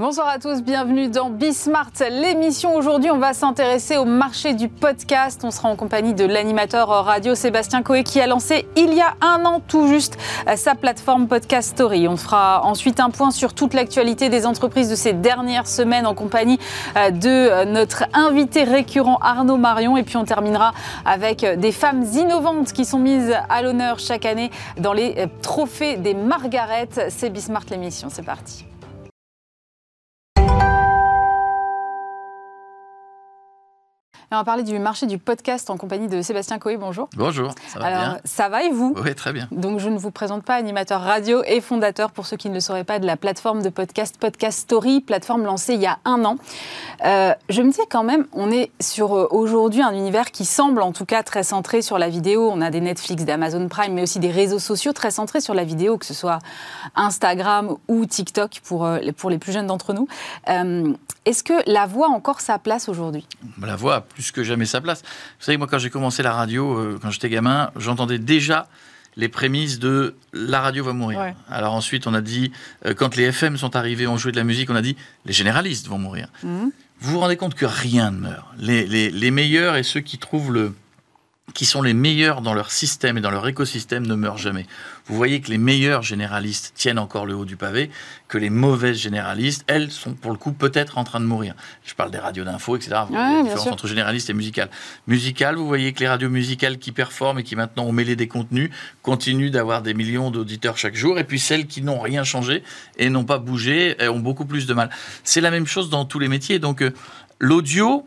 Bonsoir à tous, bienvenue dans Bismart, l'émission. Aujourd'hui, on va s'intéresser au marché du podcast. On sera en compagnie de l'animateur radio Sébastien Coé qui a lancé il y a un an tout juste sa plateforme Podcast Story. On fera ensuite un point sur toute l'actualité des entreprises de ces dernières semaines en compagnie euh, de notre invité récurrent Arnaud Marion. Et puis on terminera avec des femmes innovantes qui sont mises à l'honneur chaque année dans les euh, trophées des Margaret. C'est Bismart l'émission, c'est parti. On va parler du marché du podcast en compagnie de Sébastien Coé. Bonjour. Bonjour. Ça va Alors, bien ça va et vous? Oui, très bien. Donc, je ne vous présente pas animateur radio et fondateur, pour ceux qui ne le sauraient pas, de la plateforme de podcast Podcast Story, plateforme lancée il y a un an. Euh, je me disais quand même, on est sur euh, aujourd'hui un univers qui semble en tout cas très centré sur la vidéo. On a des Netflix, d'Amazon Prime, mais aussi des réseaux sociaux très centrés sur la vidéo, que ce soit Instagram ou TikTok pour, euh, pour les plus jeunes d'entre nous. Est-ce que la voix a encore sa place aujourd'hui? La voix a plus que jamais sa place. Vous savez, moi, quand j'ai commencé la radio, euh, quand j'étais gamin, j'entendais déjà les prémices de la radio va mourir. Ouais. Alors ensuite, on a dit, euh, quand les FM sont arrivés, on jouait de la musique, on a dit, les généralistes vont mourir. Mhm. Vous vous rendez compte que rien ne meurt. Les, les- les meilleurs et ceux qui trouvent le qui sont les meilleurs dans leur système et dans leur écosystème ne meurent jamais. Vous voyez que les meilleurs généralistes tiennent encore le haut du pavé, que les mauvaises généralistes, elles, sont pour le coup peut-être en train de mourir. Je parle des radios d'info, etc. Vous voyez Ouais, la différence sûr. entre généraliste et musical. Musical, vous voyez que les radios musicales qui performent et qui maintenant ont mêlé des contenus continuent d'avoir des millions d'auditeurs chaque jour, et puis celles qui n'ont rien changé et n'ont pas bougé ont beaucoup plus de mal. C'est la même chose dans tous les métiers. Donc euh, l'audio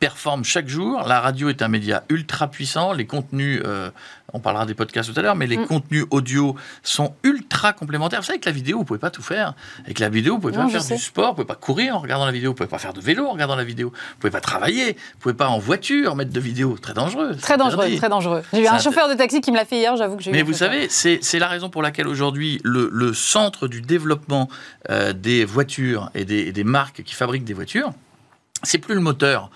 performe chaque jour. La radio est un média ultra puissant. Les contenus, euh, on parlera des podcasts tout à l'heure, mais les Mm. contenus audio sont ultra complémentaires. Vous savez que la vidéo, vous pouvez pas tout faire. Avec la vidéo, vous pouvez Non, pas faire sais. du sport, vous pouvez pas courir en regardant la vidéo, vous pouvez pas faire de vélo en regardant la vidéo, vous pouvez pas travailler, vous pouvez pas en voiture mettre de vidéo. Très dangereux. Très dangereux, Interdit. très dangereux. J'ai eu un chauffeur de taxi qui me l'a fait hier, j'avoue que j'ai eu Mais vous savez, c'est c'est la raison pour laquelle aujourd'hui, le, le centre du développement euh, des voitures et des, et des marques qui fabriquent des voitures, c'est plus le moteur.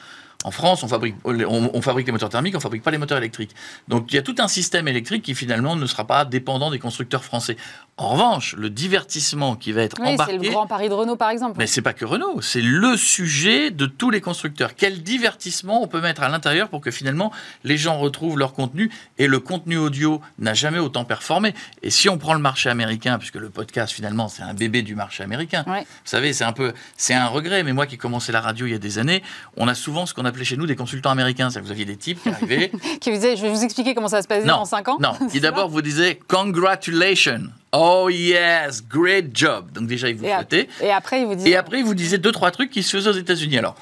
En France, on fabrique, les moteurs thermiques, on fabrique pas les moteurs électriques. Donc il y a tout un système électrique qui finalement ne sera pas dépendant des constructeurs français. En revanche, le divertissement qui va être Oui, c'est embarqué, le Grand Paris de Renault, par exemple. mais c'est pas que Renault, c'est le sujet de tous les constructeurs. Quel divertissement on peut mettre à l'intérieur pour que finalement les gens retrouvent leur contenu et le contenu audio n'a jamais autant performé. Et si on prend le marché américain, puisque le podcast finalement c'est un bébé du marché américain, Ouais. vous savez c'est un peu c'est un regret. Mais moi qui ai commencé la radio il y a des années, on a souvent ce qu'on appelait chez nous des consultants américains. Que vous aviez des types qui arrivaient. Qui vous disait, je vais vous expliquer comment ça se passe Non, en 5 ans. Non, qui d'abord vous disait congratulations. Oh yes, great job. Donc déjà il vous Et, et après, il vous dit. Et après, il vous disait deux, trois trucs qui se faisaient aux États-Unis. Alors,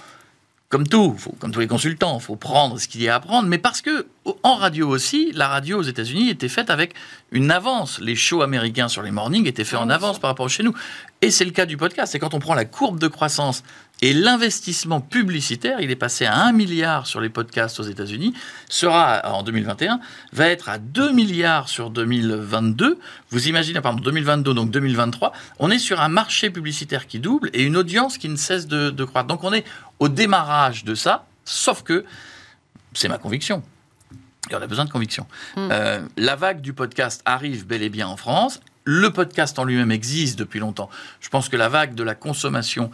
comme tout, faut- comme tous les consultants, il faut prendre ce qu'il y a à prendre, mais parce que en radio aussi, la radio aux États-Unis était faite avec une avance. Les shows américains sur les mornings étaient faits Ah, en bien avance par rapport à chez nous. Et c'est le cas du podcast. C'est quand on prend la courbe de croissance et l'investissement publicitaire, il est passé à 1 milliard sur les podcasts aux États-Unis, sera en 2021, va être à 2 milliards sur 2022. Vous imaginez, pardon, 2022, donc 2023, on est sur un marché publicitaire qui double et une audience qui ne cesse de, de croître. Donc on est au démarrage de ça, sauf que c'est ma conviction. Et on a besoin de conviction. Mm. Euh, la vague du podcast arrive bel et bien en France. Le podcast en lui-même existe depuis longtemps. Je pense que la vague de la consommation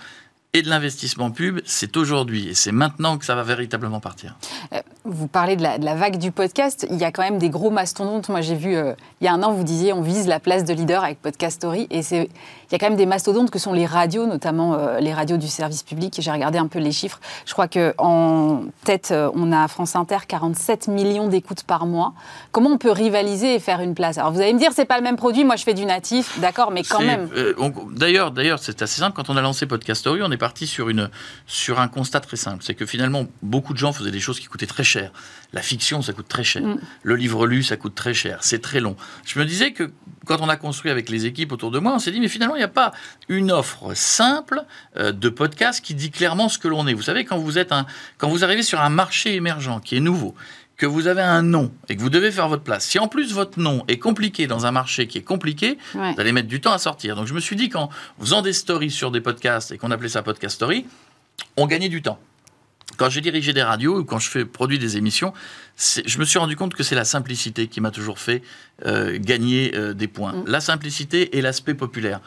et de l'investissement pub, c'est aujourd'hui et c'est maintenant que ça va véritablement partir. Euh, Vous parlez de la, de la vague du podcast. Il y a quand même des gros mastodontes. Moi, j'ai vu euh, il y a un an, vous disiez, on vise la place de leader avec Podcast Story. Et il y a quand même des mastodontes que sont les radios, notamment euh, les radios du service public. J'ai regardé un peu les chiffres. Je crois qu'en tête, on a à France Inter 47 millions d'écoutes par mois. Comment on peut rivaliser et faire une place? Alors, vous allez me dire, c'est pas le même produit. Moi, je fais du natif, d'accord, mais quand même. euh, d'ailleurs, c'est assez simple. Quand on a lancé Podcast Story, on est parti sur, une, sur un constat très simple. C'est que finalement, beaucoup de gens faisaient des choses qui coûtaient très cher. La fiction, ça coûte très cher. Mm. Le livre lu, ça coûte très cher. C'est très long. Je me disais que quand on a construit avec les équipes autour de moi, on s'est dit, mais finalement, il n'y a pas une offre simple euh, de podcast qui dit clairement ce que l'on est. Vous savez, quand vous, êtes un, quand vous arrivez sur un marché émergent qui est nouveau, que vous avez un nom et que vous devez faire votre place, si en plus votre nom est compliqué dans un marché qui est compliqué, Ouais. vous allez mettre du temps à sortir. Donc je me suis dit qu'en faisant des stories sur des podcasts et qu'on appelait ça podcast story, on gagnait du temps. Quand j'ai dirigé des radios ou quand je fais produit des émissions, je me suis rendu compte que c'est la simplicité qui m'a toujours fait euh, gagner euh, des points. Mm. La simplicité et l'aspect populaire.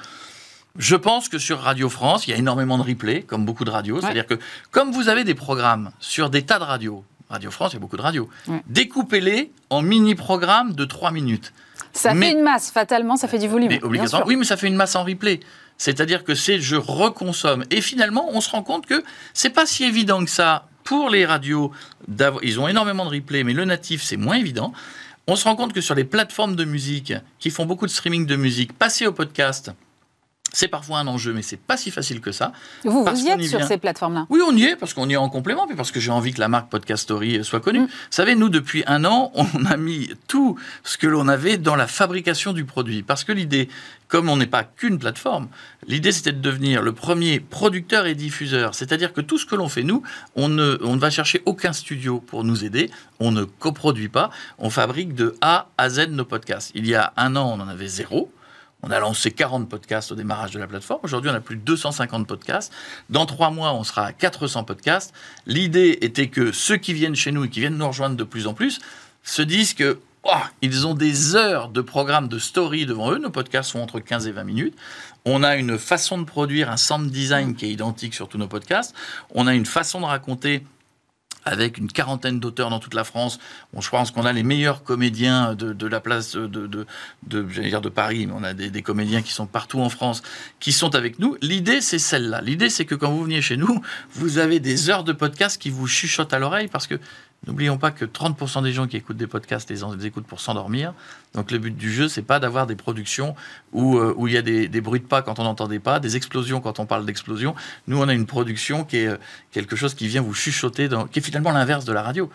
Je pense que sur Radio France, il y a énormément de replays, comme beaucoup de radios. C'est-à-dire que comme vous avez des programmes sur des tas de radios, Radio France, il y a beaucoup de radios, découpez-les en mini-programmes de 3 minutes. Ça fait une masse, fatalement, ça fait du volume. Oui, mais ça fait une masse en replay. C'est-à-dire que c'est je reconsomme. Et finalement, on se rend compte que c'est pas si évident que ça pour les radios. Ils ont énormément de replay, mais le natif, c'est moins évident. On se rend compte que sur les plateformes de musique qui font beaucoup de streaming de musique, passer au podcast, c'est parfois un enjeu, mais c'est pas si facile que ça. Vous, vous y êtes sur ces plateformes-là? Oui, on y est, parce qu'on y est en complément, puis parce que j'ai envie que la marque Podcast Story soit connue. Mm. Vous savez, nous, depuis un an, on a mis tout ce que l'on avait dans la fabrication du produit. Parce que l'idée, comme on n'est pas qu'une plateforme, l'idée c'était de devenir le premier producteur et diffuseur. C'est-à-dire que tout ce que l'on fait, nous, on ne, on ne va chercher aucun studio pour nous aider, on ne coproduit pas, on fabrique de A à Z nos podcasts. Il y a un an, on en avait zéro. On a lancé 40 podcasts au démarrage de la plateforme. Aujourd'hui, on a plus de 250 podcasts. Dans trois mois, on sera à 400 podcasts. L'idée était que ceux qui viennent chez nous et qui viennent nous rejoindre de plus en plus se disent que oh, ils ont des heures de programme de story devant eux. Nos podcasts sont entre 15 et 20 minutes. On a une façon de produire, un sound design qui est identique sur tous nos podcasts. On a une façon de raconter avec une quarantaine d'auteurs dans toute la France. Bon, je pense qu'on a les meilleurs comédiens de, la place de, de, dire de Paris, mais on a des, des, comédiens qui sont partout en France, qui sont avec nous. L'idée, c'est celle-là. L'idée, c'est que quand vous veniez chez nous, vous avez des heures de podcast qui vous chuchotent à l'oreille parce que N'oublions pas que 30% des gens qui écoutent des podcasts les, écoutent pour s'endormir. Donc le but du jeu, c'est pas d'avoir des productions où, euh, où il y a des, bruits de pas quand on n'entendait pas, des explosions quand on parle d'explosions. Nous, on a une production qui est euh, quelque chose qui vient vous chuchoter, dans, qui est finalement l'inverse de la radio.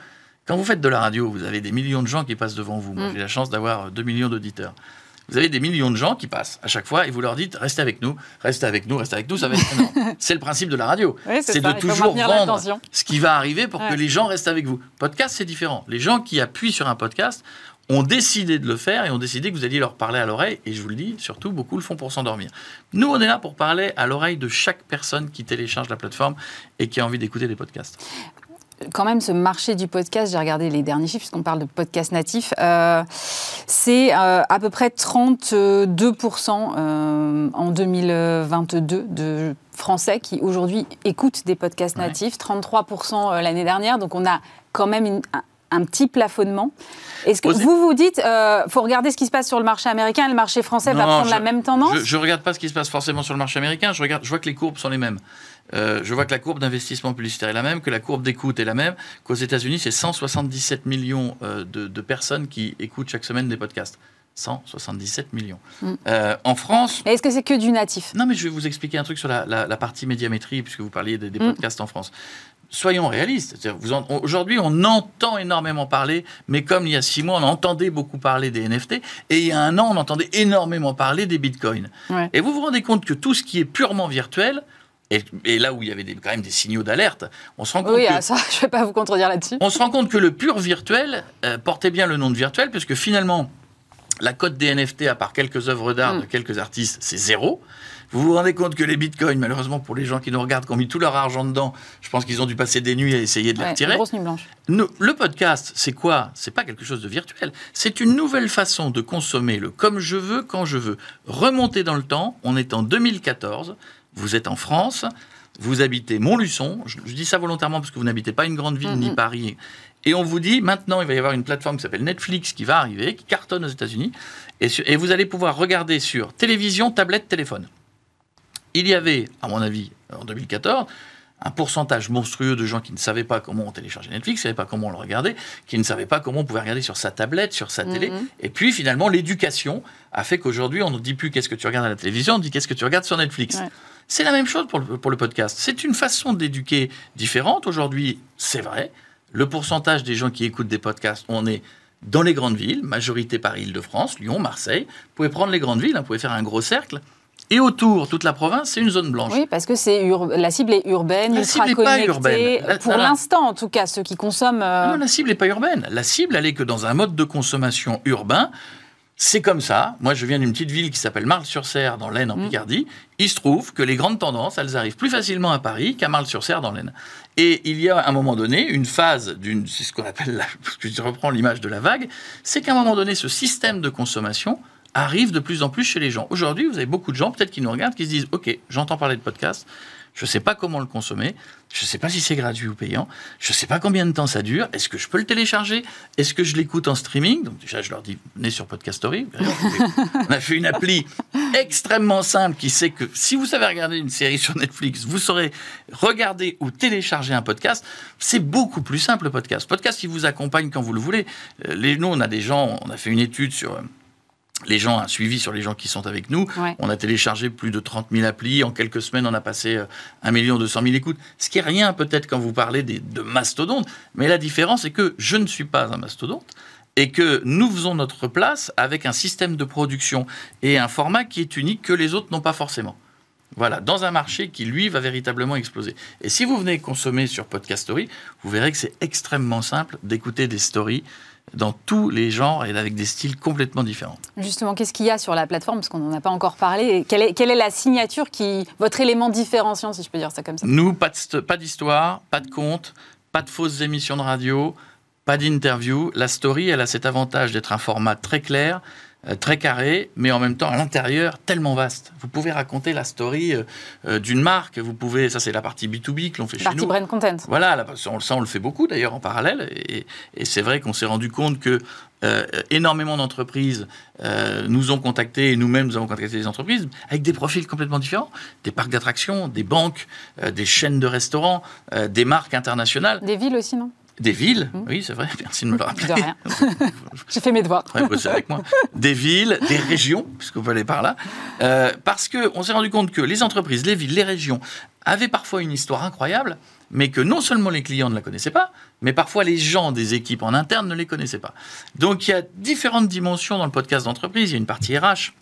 Quand vous faites de la radio, vous avez des millions de gens qui passent devant vous. Moi, mm. j'ai la chance d'avoir 2 millions d'auditeurs vous avez des millions de gens qui passent à chaque fois et vous leur dites restez avec nous, restez avec nous, restez avec nous, ça va être C'est le principe de la radio. c'est de toujours vendre ce qui va arriver pour que les gens restent avec vous. Podcast, c'est différent. Les gens qui appuient sur un podcast ont décidé de le faire et ont décidé que vous alliez leur parler à l'oreille. Et je vous le dis, surtout, beaucoup le font pour s'endormir. Nous, on est là pour parler à l'oreille de chaque personne qui télécharge la plateforme et qui a envie d'écouter des podcasts quand même ce marché du podcast, j'ai regardé les derniers chiffres puisqu'on parle de podcast natif, euh, c'est euh, à peu près 32% euh, en 2022 de Français qui aujourd'hui écoutent des podcasts natifs, 33% l'année dernière, donc on a quand même un, petit plafonnement. Est-ce que vous vous dites, il faut regarder ce qui se passe sur le marché américain. Et le marché français va prendre la même tendance Je ne regarde pas ce qui se passe forcément sur le marché américain, je, regarde, je vois que les courbes sont les mêmes. Euh, je vois que la courbe d'investissement publicitaire est la même, que la courbe d'écoute est la même, qu'aux États-Unis, c'est 177 millions euh, de, personnes qui écoutent chaque semaine des podcasts. 177 millions. Mm. Euh, en France. Est-ce que c'est que du natif? Non, mais je vais vous expliquer un truc sur la, partie médiamétrie, puisque vous parliez des, mm. podcasts en France. Soyons réalistes. Aujourd'hui, on entend énormément parler, mais comme il y a six mois, on entendait beaucoup parler des NFT, et il y a un an, on entendait énormément parler des bitcoins. Et vous vous rendez compte que tout ce qui est purement virtuel, et, là où il y avait quand même des signaux d'alerte, on se rend compte oui, que, ça, je ne vais pas vous contredire là-dessus. On se rend compte que le pur virtuel euh, portait bien le nom de virtuel, puisque finalement, la cote des NFT, à part quelques œuvres d'art mm. de quelques artistes, c'est zéro. Vous vous rendez compte que les bitcoins, malheureusement pour les gens qui nous regardent, qui ont mis tout leur argent dedans, je pense qu'ils ont dû passer des nuits à essayer de les retirer. Grosse nuit blanche. le podcast, c'est quoi? C'est pas quelque chose de virtuel. C'est une nouvelle façon de consommer le comme je veux, quand je veux. Remonter dans le temps, on est en 2014 vous êtes en France, vous habitez Montluçon, je, dis ça volontairement parce que vous n'habitez pas une grande ville ni Paris, et on vous dit maintenant il va y avoir une plateforme qui s'appelle Netflix qui va arriver, qui cartonne aux États-Unis, et, et, vous allez pouvoir regarder sur télévision, tablette, téléphone. Il y avait, à mon avis, en 2014, un pourcentage monstrueux de gens qui ne savaient pas comment on téléchargeait Netflix, qui ne savaient pas comment on le regardait, qui ne savaient pas comment on pouvait regarder sur sa tablette, sur sa télé. Et puis finalement, l'éducation a fait qu'aujourd'hui, on ne dit plus qu'est-ce que tu regardes à la télévision, on dit qu'est-ce que tu regardes sur Netflix. C'est la même chose pour le, pour le podcast. C'est une façon d'éduquer différente. Aujourd'hui, c'est vrai, le pourcentage des gens qui écoutent des podcasts, on est dans les grandes villes, majorité par Île-de-France, Lyon, Marseille. Vous pouvez prendre les grandes villes, hein, vous pouvez faire un gros cercle. Et autour, toute la province, c'est une zone blanche. Oui, parce que c'est la cible est urbaine, la ultra cible connectée. Pas urbaine. pour l'instant, en tout cas, ceux qui consomment. Euh, non, la cible n'est pas urbaine. La cible, elle est que dans un mode de consommation urbain. C'est comme ça. Moi, je viens d'une petite ville qui s'appelle Marle-sur-Serre, dans l'Aisne, en mm. Picardie. Il se trouve que les grandes tendances, elles arrivent plus facilement à Paris qu'à Marle-sur-Serre, dans l'Aisne. Et il y a à un moment donné une phase d'une, c'est ce qu'on appelle, la, je reprends l'image de la vague, c'est qu'à un moment donné, ce système de consommation arrive de plus en plus chez les gens. Aujourd'hui, vous avez beaucoup de gens, peut-être qui nous regardent, qui se disent Ok, j'entends parler de podcast, je ne sais pas comment le consommer, je ne sais pas si c'est gratuit ou payant, je ne sais pas combien de temps ça dure, est-ce que je peux le télécharger, est-ce que je l'écoute en streaming? Donc déjà, je leur dis Venez sur Podcast Story. On a fait une appli extrêmement simple qui sait que si vous savez regarder une série sur Netflix, vous saurez regarder ou télécharger un podcast. C'est beaucoup plus simple le podcast. Podcast qui vous accompagne quand vous le voulez. Euh, les, nous, on a des gens, on a fait une étude sur euh, les gens, un suivi sur les gens qui sont avec nous. On a téléchargé plus de 30 000 applis. En quelques semaines, on a passé 1 million 200 000 écoutes. Ce qui est rien peut-être quand vous parlez de mastodontes. Mais la différence, c'est que je ne suis pas un mastodonte et que nous faisons notre place avec un système de production et un format qui est unique que les autres n'ont pas forcément. Voilà, dans un marché qui, lui, va véritablement exploser. Et si vous venez consommer sur Podcast Story, vous verrez que c'est extrêmement simple d'écouter des stories dans tous les genres et avec des styles complètement différents. Justement, qu'est-ce qu'il y a sur la plateforme Parce qu'on n'en a pas encore parlé. Quelle est, quelle est, la signature qui. votre élément différenciant, si je peux dire ça comme ça? Nous, pas d'histoire, pas de conte, pas de fausses émissions de radio, pas d'interview. La story, elle a cet avantage d'être un format très clair, très carré, mais en même temps à l'intérieur tellement vaste. Vous pouvez raconter la story euh, euh, d'une marque, vous pouvez, ça c'est la partie B2B que l'on fait chez nous. Partie brand content. Voilà, on, ça on le fait beaucoup d'ailleurs en parallèle, et, c'est vrai qu'on s'est rendu compte que énormément d'entreprises nous ont contactés et nous-mêmes nous avons contacté des entreprises avec des profils complètement différents, des parcs d'attractions, des banques, des chaînes de restaurants, des marques internationales. Des villes aussi, non? Des villes, mmh. oui, c'est vrai, merci de me le rappeler. De rien. J'ai fait mes devoirs. avec moi. Des villes, des régions, puisque vous allez par là. Euh, parce qu'on s'est rendu compte que les entreprises, les villes, les régions avaient parfois une histoire incroyable, mais que non seulement les clients ne la connaissaient pas, mais parfois les gens des équipes en interne ne les connaissaient pas. Donc il y a différentes dimensions dans le podcast d'entreprise. Il y a une partie RH,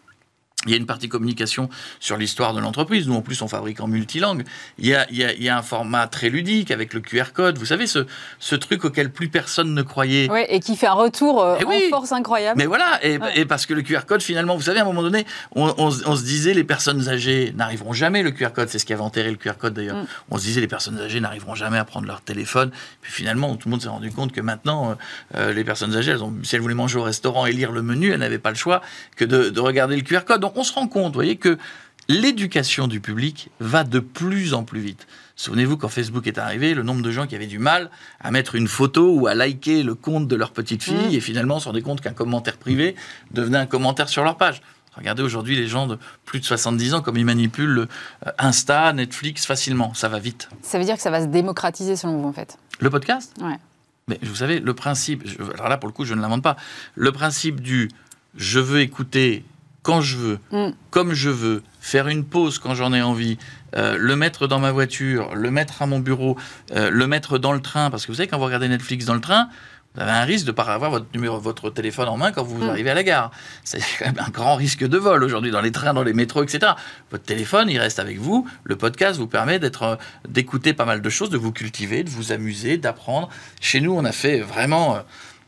il y a une partie communication sur l'histoire de l'entreprise. Nous, en plus, on fabrique en multilangue. Il y, a, il, y a, un format très ludique avec le QR code. Vous savez, ce, ce truc auquel plus personne ne croyait. Oui, et qui fait un retour euh, en force incroyable. Mais voilà, et, parce que le QR code, finalement, vous savez, à un moment donné, on, se disait les personnes âgées n'arriveront jamais. Le QR code, c'est ce qui avait enterré le QR code d'ailleurs. Mm. On se disait les personnes âgées n'arriveront jamais à prendre leur téléphone. Puis finalement, tout le monde s'est rendu compte que maintenant, euh, euh, les personnes âgées, elles ont, si elles voulaient manger au restaurant et lire le menu, elles n'avaient pas le choix que de, de regarder le QR code. Donc, on se rend compte, vous voyez, que l'éducation du public va de plus en plus vite. Souvenez-vous, quand Facebook est arrivé, le nombre de gens qui avaient du mal à mettre une photo ou à liker le compte de leur petite fille mmh. et finalement se rendaient compte qu'un commentaire privé devenait un commentaire sur leur page. Regardez aujourd'hui les gens de plus de 70 ans comme ils manipulent euh, Insta, Netflix facilement. Ça va vite. Ça veut dire que ça va se démocratiser selon vous en fait? Le podcast? Ouais. Mais vous savez, le principe, alors là pour le coup je ne l'invente pas, le principe du je veux écouter quand je veux, mm. comme je veux, faire une pause quand j'en ai envie, euh, le mettre dans ma voiture, le mettre à mon bureau, euh, le mettre dans le train, parce que vous savez, quand vous regardez Netflix dans le train, vous avez un risque de ne pas avoir votre, numéro, votre téléphone en main quand vous mm. arrivez à la gare. C'est quand même un grand risque de vol aujourd'hui dans les trains, dans les métros, etc. Votre téléphone, il reste avec vous. Le podcast vous permet d'être, euh, d'écouter pas mal de choses, de vous cultiver, de vous amuser, d'apprendre. Chez nous, on a fait vraiment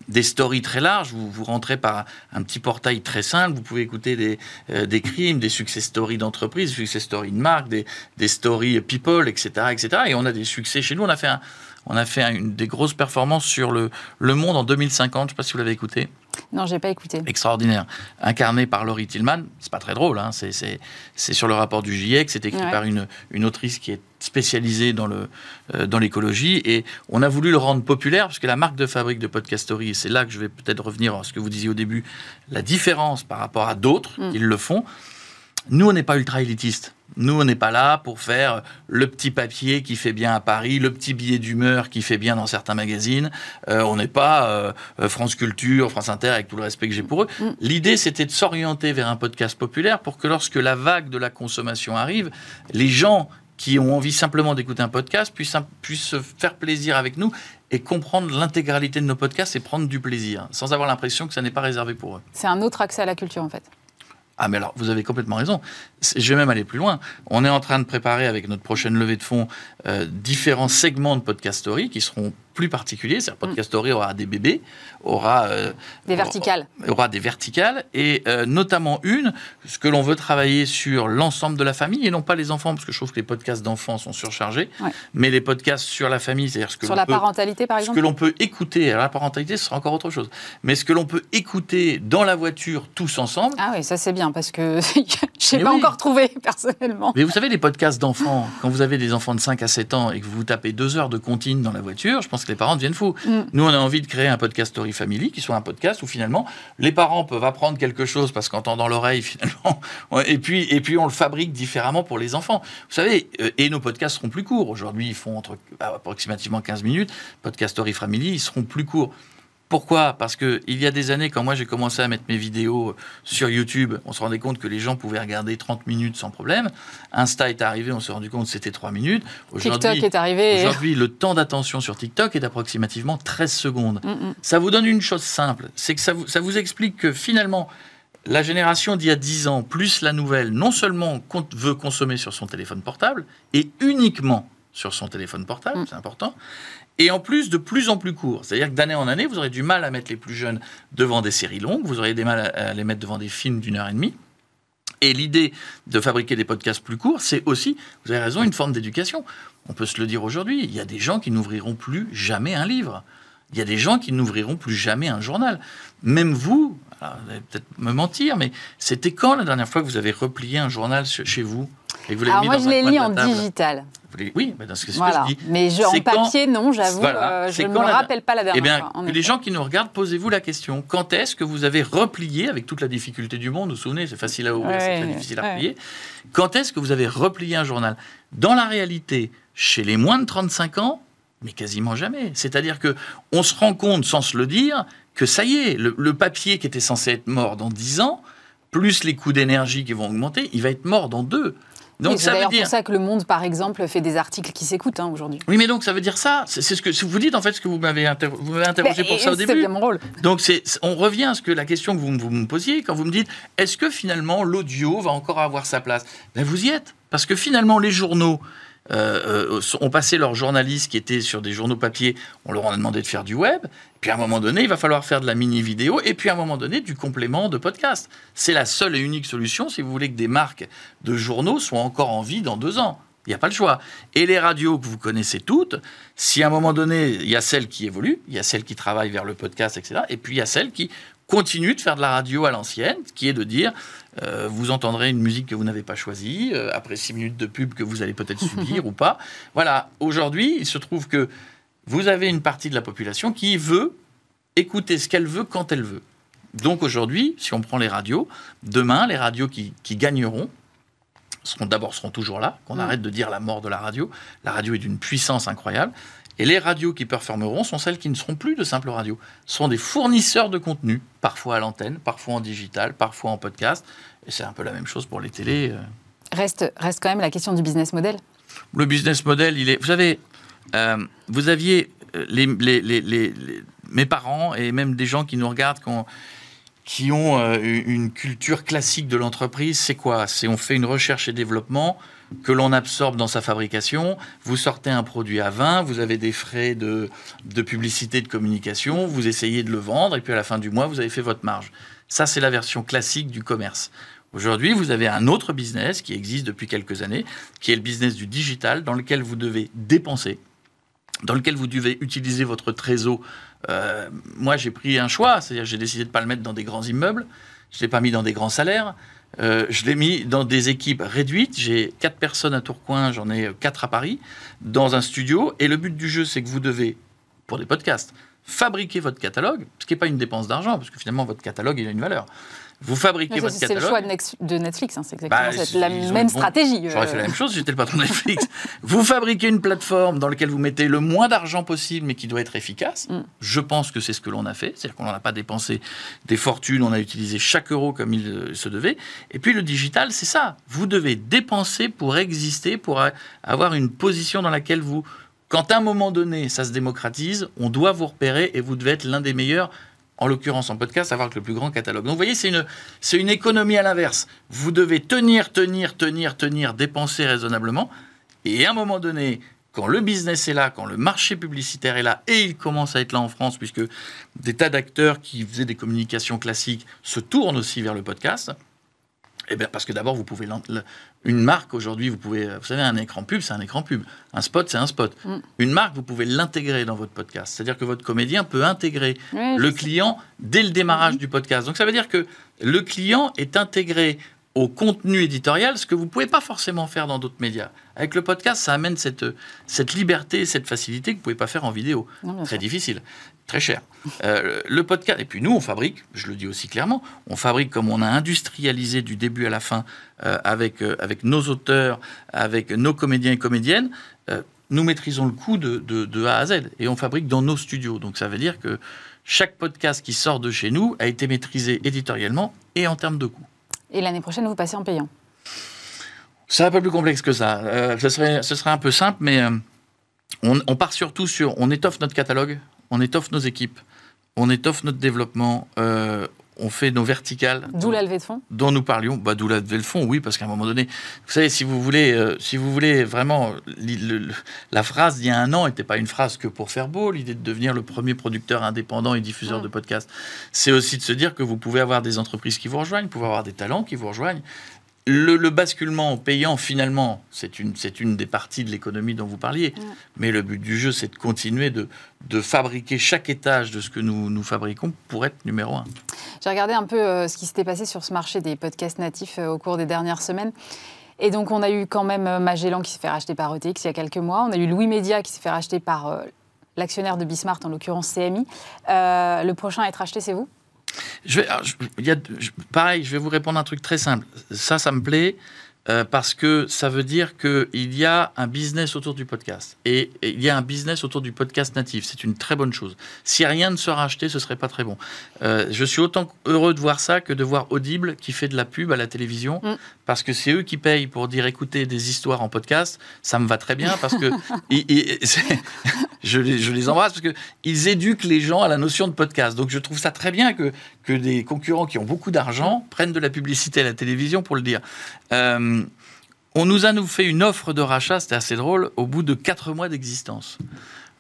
des stories très larges. Vous, vous rentrez par un petit portail très simple. Vous pouvez écouter des, euh, des crimes, des success stories d'entreprise, des success stories de marque, des, des stories people, etc., etc. Et on a des succès chez nous. On a fait, un, on a fait une, des grosses performances sur le, le Monde en 2050. Je ne sais pas si vous l'avez écouté. Non, j'ai pas écouté. Extraordinaire. Incarné par Laurie Tillman. C'est pas très drôle, hein. c'est sur le rapport du GIEC. C'est écrit par une, une autrice qui est spécialisée dans le euh, dans l'écologie. Et on a voulu le rendre populaire parce que la marque de fabrique de Podcastory, et c'est là que je vais peut-être revenir à ce que vous disiez au début, la différence par rapport à d'autres, mm. qui le font. Nous, on n'est pas ultra élitiste. Nous, on n'est pas là pour faire le petit papier qui fait bien à Paris, le petit billet d'humeur qui fait bien dans certains magazines. Euh, on n'est pas euh, euh, France Culture, France Inter, avec tout le respect que j'ai pour eux. Mm. L'idée, c'était de s'orienter vers un podcast populaire pour que lorsque la vague de la consommation arrive, les gens qui ont envie simplement d'écouter un podcast puissent, puissent se faire plaisir avec nous et comprendre l'intégralité de nos podcasts et prendre du plaisir, sans avoir l'impression que ça n'est pas réservé pour eux. C'est un autre accès à la culture, en fait. Ah mais alors, vous avez complètement raison. Je vais même aller plus loin. On est en train de préparer avec notre prochaine levée de fonds euh, différents segments de Podcast Story qui seront plus particulier. C'est-à-dire Podcast Story aura des bébés, aura euh, des verticales, aura des verticales et euh, notamment une, ce que l'on veut travailler sur l'ensemble de la famille et non pas les enfants, parce que je trouve que les podcasts d'enfants sont surchargés, mais les podcasts sur la famille, c'est-à-dire ce que sur la parentalité par exemple, ce que l'on peut écouter. Alors la parentalité, ce sera encore autre chose, mais ce que l'on peut écouter dans la voiture tous ensemble. Ah oui, ça c'est bien parce que je n'ai pas encore trouvé personnellement. Mais vous savez, les podcasts d'enfants, quand vous avez des enfants de 5 à 7 ans et que vous vous tapez deux heures de comptine dans la voiture, je pense les parents deviennent fous. Mm. Nous, on a envie de créer un podcast Story Family qui soit un podcast où finalement les parents peuvent apprendre quelque chose parce qu'en tendant l'oreille finalement, et puis, et puis on le fabrique différemment pour les enfants. Vous savez, euh, et nos podcasts seront plus courts. Aujourd'hui, ils font entre approximativement 15 minutes. Podcast Story Family, ils seront plus courts. Pourquoi? Parce que il y a des années, quand moi j'ai commencé à mettre mes vidéos sur YouTube, on se rendait compte que les gens pouvaient regarder 30 minutes sans problème. Insta est arrivé, on s'est rendu compte que c'était 3 minutes. TikTok est arrivé. Aujourd'hui, le temps d'attention sur TikTok est d'approximativement 13 secondes. Mm, mm. Ça vous donne une chose simple, c'est que ça vous, ça vous explique que finalement, la génération d'il y a 10 ans, plus la nouvelle, non seulement veut consommer sur son téléphone portable, et uniquement sur son téléphone portable, mm. c'est important, et en plus de plus en plus court. C'est-à-dire que d'année en année, vous aurez du mal à mettre les plus jeunes devant des séries longues, vous aurez des mal à les mettre devant des films d'une heure et demie. Et l'idée de fabriquer des podcasts plus courts, c'est aussi, vous avez raison, une forme d'éducation. On peut se le dire aujourd'hui, il y a des gens qui n'ouvriront plus jamais un livre. Il y a des gens qui n'ouvriront plus jamais un journal. Même vous, vous allez peut-être me mentir, mais c'était quand la dernière fois que vous avez replié un journal chez vous et vous Alors moi, je l'ai lu en digital. Oui, mais ce que, je dis. Mais je, en papier, non, j'avoue, euh, je ne me rappelle pas la dernière eh bien, fois. Les gens qui nous regardent, posez-vous la question. Quand est-ce que vous avez replié, avec toute la difficulté du monde, vous vous souvenez, c'est facile à ouvrir, c'est très difficile à replier. Quand est-ce que vous avez replié un journal? Dans la réalité, chez les moins de 35 ans, mais quasiment jamais. C'est-à-dire que on se rend compte, sans se le dire, que ça y est, le, le papier qui était censé être mort dans 10 ans, plus les coûts d'énergie qui vont augmenter, il va être mort dans deux. Donc c'est d'ailleurs pour ça que Le Monde, par exemple, fait des articles qui s'écoutent hein, aujourd'hui. Oui, mais donc ça veut dire ça. C'est ce que vous dites en fait, ce que vous m'avez interrogé pour ça au début. C'est mon rôle. Donc on revient à ce que la question que vous, vous me posiez quand vous me dites est-ce que finalement l'audio va encore avoir sa place? Ben, vous y êtes, parce que finalement les journaux euh, euh, ont passé leurs journalistes qui étaient sur des journaux papier, on leur a demandé de faire du web. Puis à un moment donné, il va falloir faire de la mini-vidéo et puis à un moment donné, du complément de podcast. C'est la seule et unique solution si vous voulez que des marques de journaux soient encore en vie dans deux ans. Il n'y a pas le choix. Et les radios que vous connaissez toutes, si à un moment donné, il y a celles qui évoluent, il y a celles qui travaillent vers le podcast, etc. Et puis il y a celles qui continuent de faire de la radio à l'ancienne, qui est de dire euh, vous entendrez une musique que vous n'avez pas choisie, euh, après six minutes de pub que vous allez peut-être subir ou pas. Voilà, aujourd'hui, il se trouve que vous avez une partie de la population qui veut écouter ce qu'elle veut quand elle veut. Donc aujourd'hui, si on prend les radios, demain, les radios qui, gagneront, seront d'abord seront toujours là, qu'on mm. arrête de dire la mort de la radio. La radio est d'une puissance incroyable. Et les radios qui performeront sont celles qui ne seront plus de simples radios. Sont des fournisseurs de contenu, parfois à l'antenne, parfois en digital, parfois en podcast. Et c'est un peu la même chose pour les télés. Euh. Reste, reste quand même la question du business model. Le business model, il est. Vous savez, euh, vous aviez euh, les, les, mes parents et même des gens qui nous regardent qui ont, qui ont une culture classique de l'entreprise. C'est quoi? C'est on fait une recherche et développement que l'on absorbe dans sa fabrication. Vous sortez un produit à 20, vous avez des frais de, de publicité, de communication, vous essayez de le vendre, et puis à la fin du mois, vous avez fait votre marge. Ça, c'est la version classique du commerce. Aujourd'hui, vous avez un autre business qui existe depuis quelques années, qui est le business du digital, dans lequel vous devez dépenser, dans lequel vous devez utiliser votre trésor. Euh, moi, j'ai pris un choix, c'est-à-dire j'ai décidé de ne pas le mettre dans des grands immeubles, je ne l'ai pas mis dans des grands salaires, euh, je l'ai mis dans des équipes réduites. J'ai quatre personnes à Tourcoing, j'en ai quatre à Paris, dans un studio. Et le but du jeu, c'est que vous devez, pour des podcasts, fabriquer votre catalogue, ce qui n'est pas une dépense d'argent, parce que finalement, votre catalogue, il a une valeur. Vous fabriquez votre catalogue. C'est le choix de Netflix, hein, c'est exactement bah, la même stratégie. J'aurais fait la même chose, j'étais le patron de Netflix. vous fabriquez une plateforme dans laquelle vous mettez le moins d'argent possible, mais qui doit être efficace. Mm. Je pense que c'est ce que l'on a fait, c'est-à-dire qu'on n'a pas dépensé des fortunes, on a utilisé chaque euro comme il euh, se devait. Et puis le digital, c'est ça. Vous devez dépenser pour exister, pour avoir une position dans laquelle vous quand à un moment donné, ça se démocratise, on doit vous repérer et vous devez être l'un des meilleurs en l'occurrence en podcast, avoir le plus grand catalogue. Donc vous voyez, c'est une, c'est une économie à l'inverse. Vous devez tenir, tenir, tenir, tenir, dépenser raisonnablement. Et à un moment donné, quand le business est là, quand le marché publicitaire est là, et il commence à être là en France, puisque des tas d'acteurs qui faisaient des communications classiques se tournent aussi vers le podcast, eh bien, parce que d'abord, vous pouvez une marque aujourd'hui, vous pouvez, vous savez, un écran pub, c'est un écran pub, un spot, c'est un spot. Mm. Une marque, vous pouvez l'intégrer dans votre podcast. C'est-à-dire que votre comédien peut intégrer le client dès le démarrage mm-hmm. du podcast. Donc ça veut dire que le client est intégré au contenu éditorial, ce que vous ne pouvez pas forcément faire dans d'autres médias. Avec le podcast, ça amène cette, cette liberté, cette facilité que vous ne pouvez pas faire en vidéo. très difficile, très cher. Euh, le podcast, et puis nous, on fabrique, je le dis aussi clairement, on fabrique comme on a industrialisé du début à la fin euh, avec, euh, avec nos auteurs, avec nos comédiens et comédiennes. nous maîtrisons le coût de, de, de A à Z et on fabrique dans nos studios. Donc ça veut dire que chaque podcast qui sort de chez nous a été maîtrisé éditorialement et en termes de coût. Et l'année prochaine, vous passez en payant C'est un peu plus complexe que ça. Euh, ce, serait, ce serait un peu simple, mais euh, on, part surtout sur. On étoffe notre catalogue, on étoffe nos équipes, on étoffe notre développement, euh, on fait nos verticales. D'où la levée de fonds Dont nous parlions. Bah, D'où la levée de fonds, oui, parce qu'à un moment donné, vous savez, si vous voulez, euh, si vous voulez vraiment. la phrase d'il y a un an n'était pas une phrase que pour faire beau, l'idée de devenir le premier producteur indépendant et diffuseur mm. de podcasts. C'est aussi de se dire que vous pouvez avoir des entreprises qui vous rejoignent, vous pouvez avoir des talents qui vous rejoignent. Le, basculement payant, finalement, c'est une, une des parties de l'économie dont vous parliez. Mais le but du jeu, c'est de continuer de, de, fabriquer chaque étage de ce que nous, nous fabriquons pour être numéro un. J'ai regardé un peu euh, ce qui s'était passé sur ce marché des podcasts natifs euh, au cours des dernières semaines. Et donc, on a eu quand même euh, Magellan qui s'est fait racheter par ETX il y a quelques mois. On a eu Louis Média qui s'est fait racheter par l'actionnaire de Bismart, en l'occurrence CMI. le prochain à être racheté, c'est vous? Je vais, y a, pareil, je vais vous répondre un truc très simple. Ça, ça me plaît. Euh, parce que ça veut dire qu'il y a un business autour du podcast. Et, il y a un business autour du podcast natif. C'est une très bonne chose. Si rien ne sera acheté, ce serait pas très bon. Euh, je suis autant heureux de voir ça que de voir Audible qui fait de la pub à la télévision. Mm. Parce que c'est eux qui payent pour dire écouter des histoires en podcast. Ça me va très bien parce que je, les, je, les, embrasse parce qu'ils éduquent les gens à la notion de podcast. Donc je trouve ça très bien que, que des concurrents qui ont beaucoup d'argent prennent de la publicité à la télévision pour le dire. Euh, on nous a nous fait une offre de rachat, c'était assez drôle, au bout de quatre mois d'existence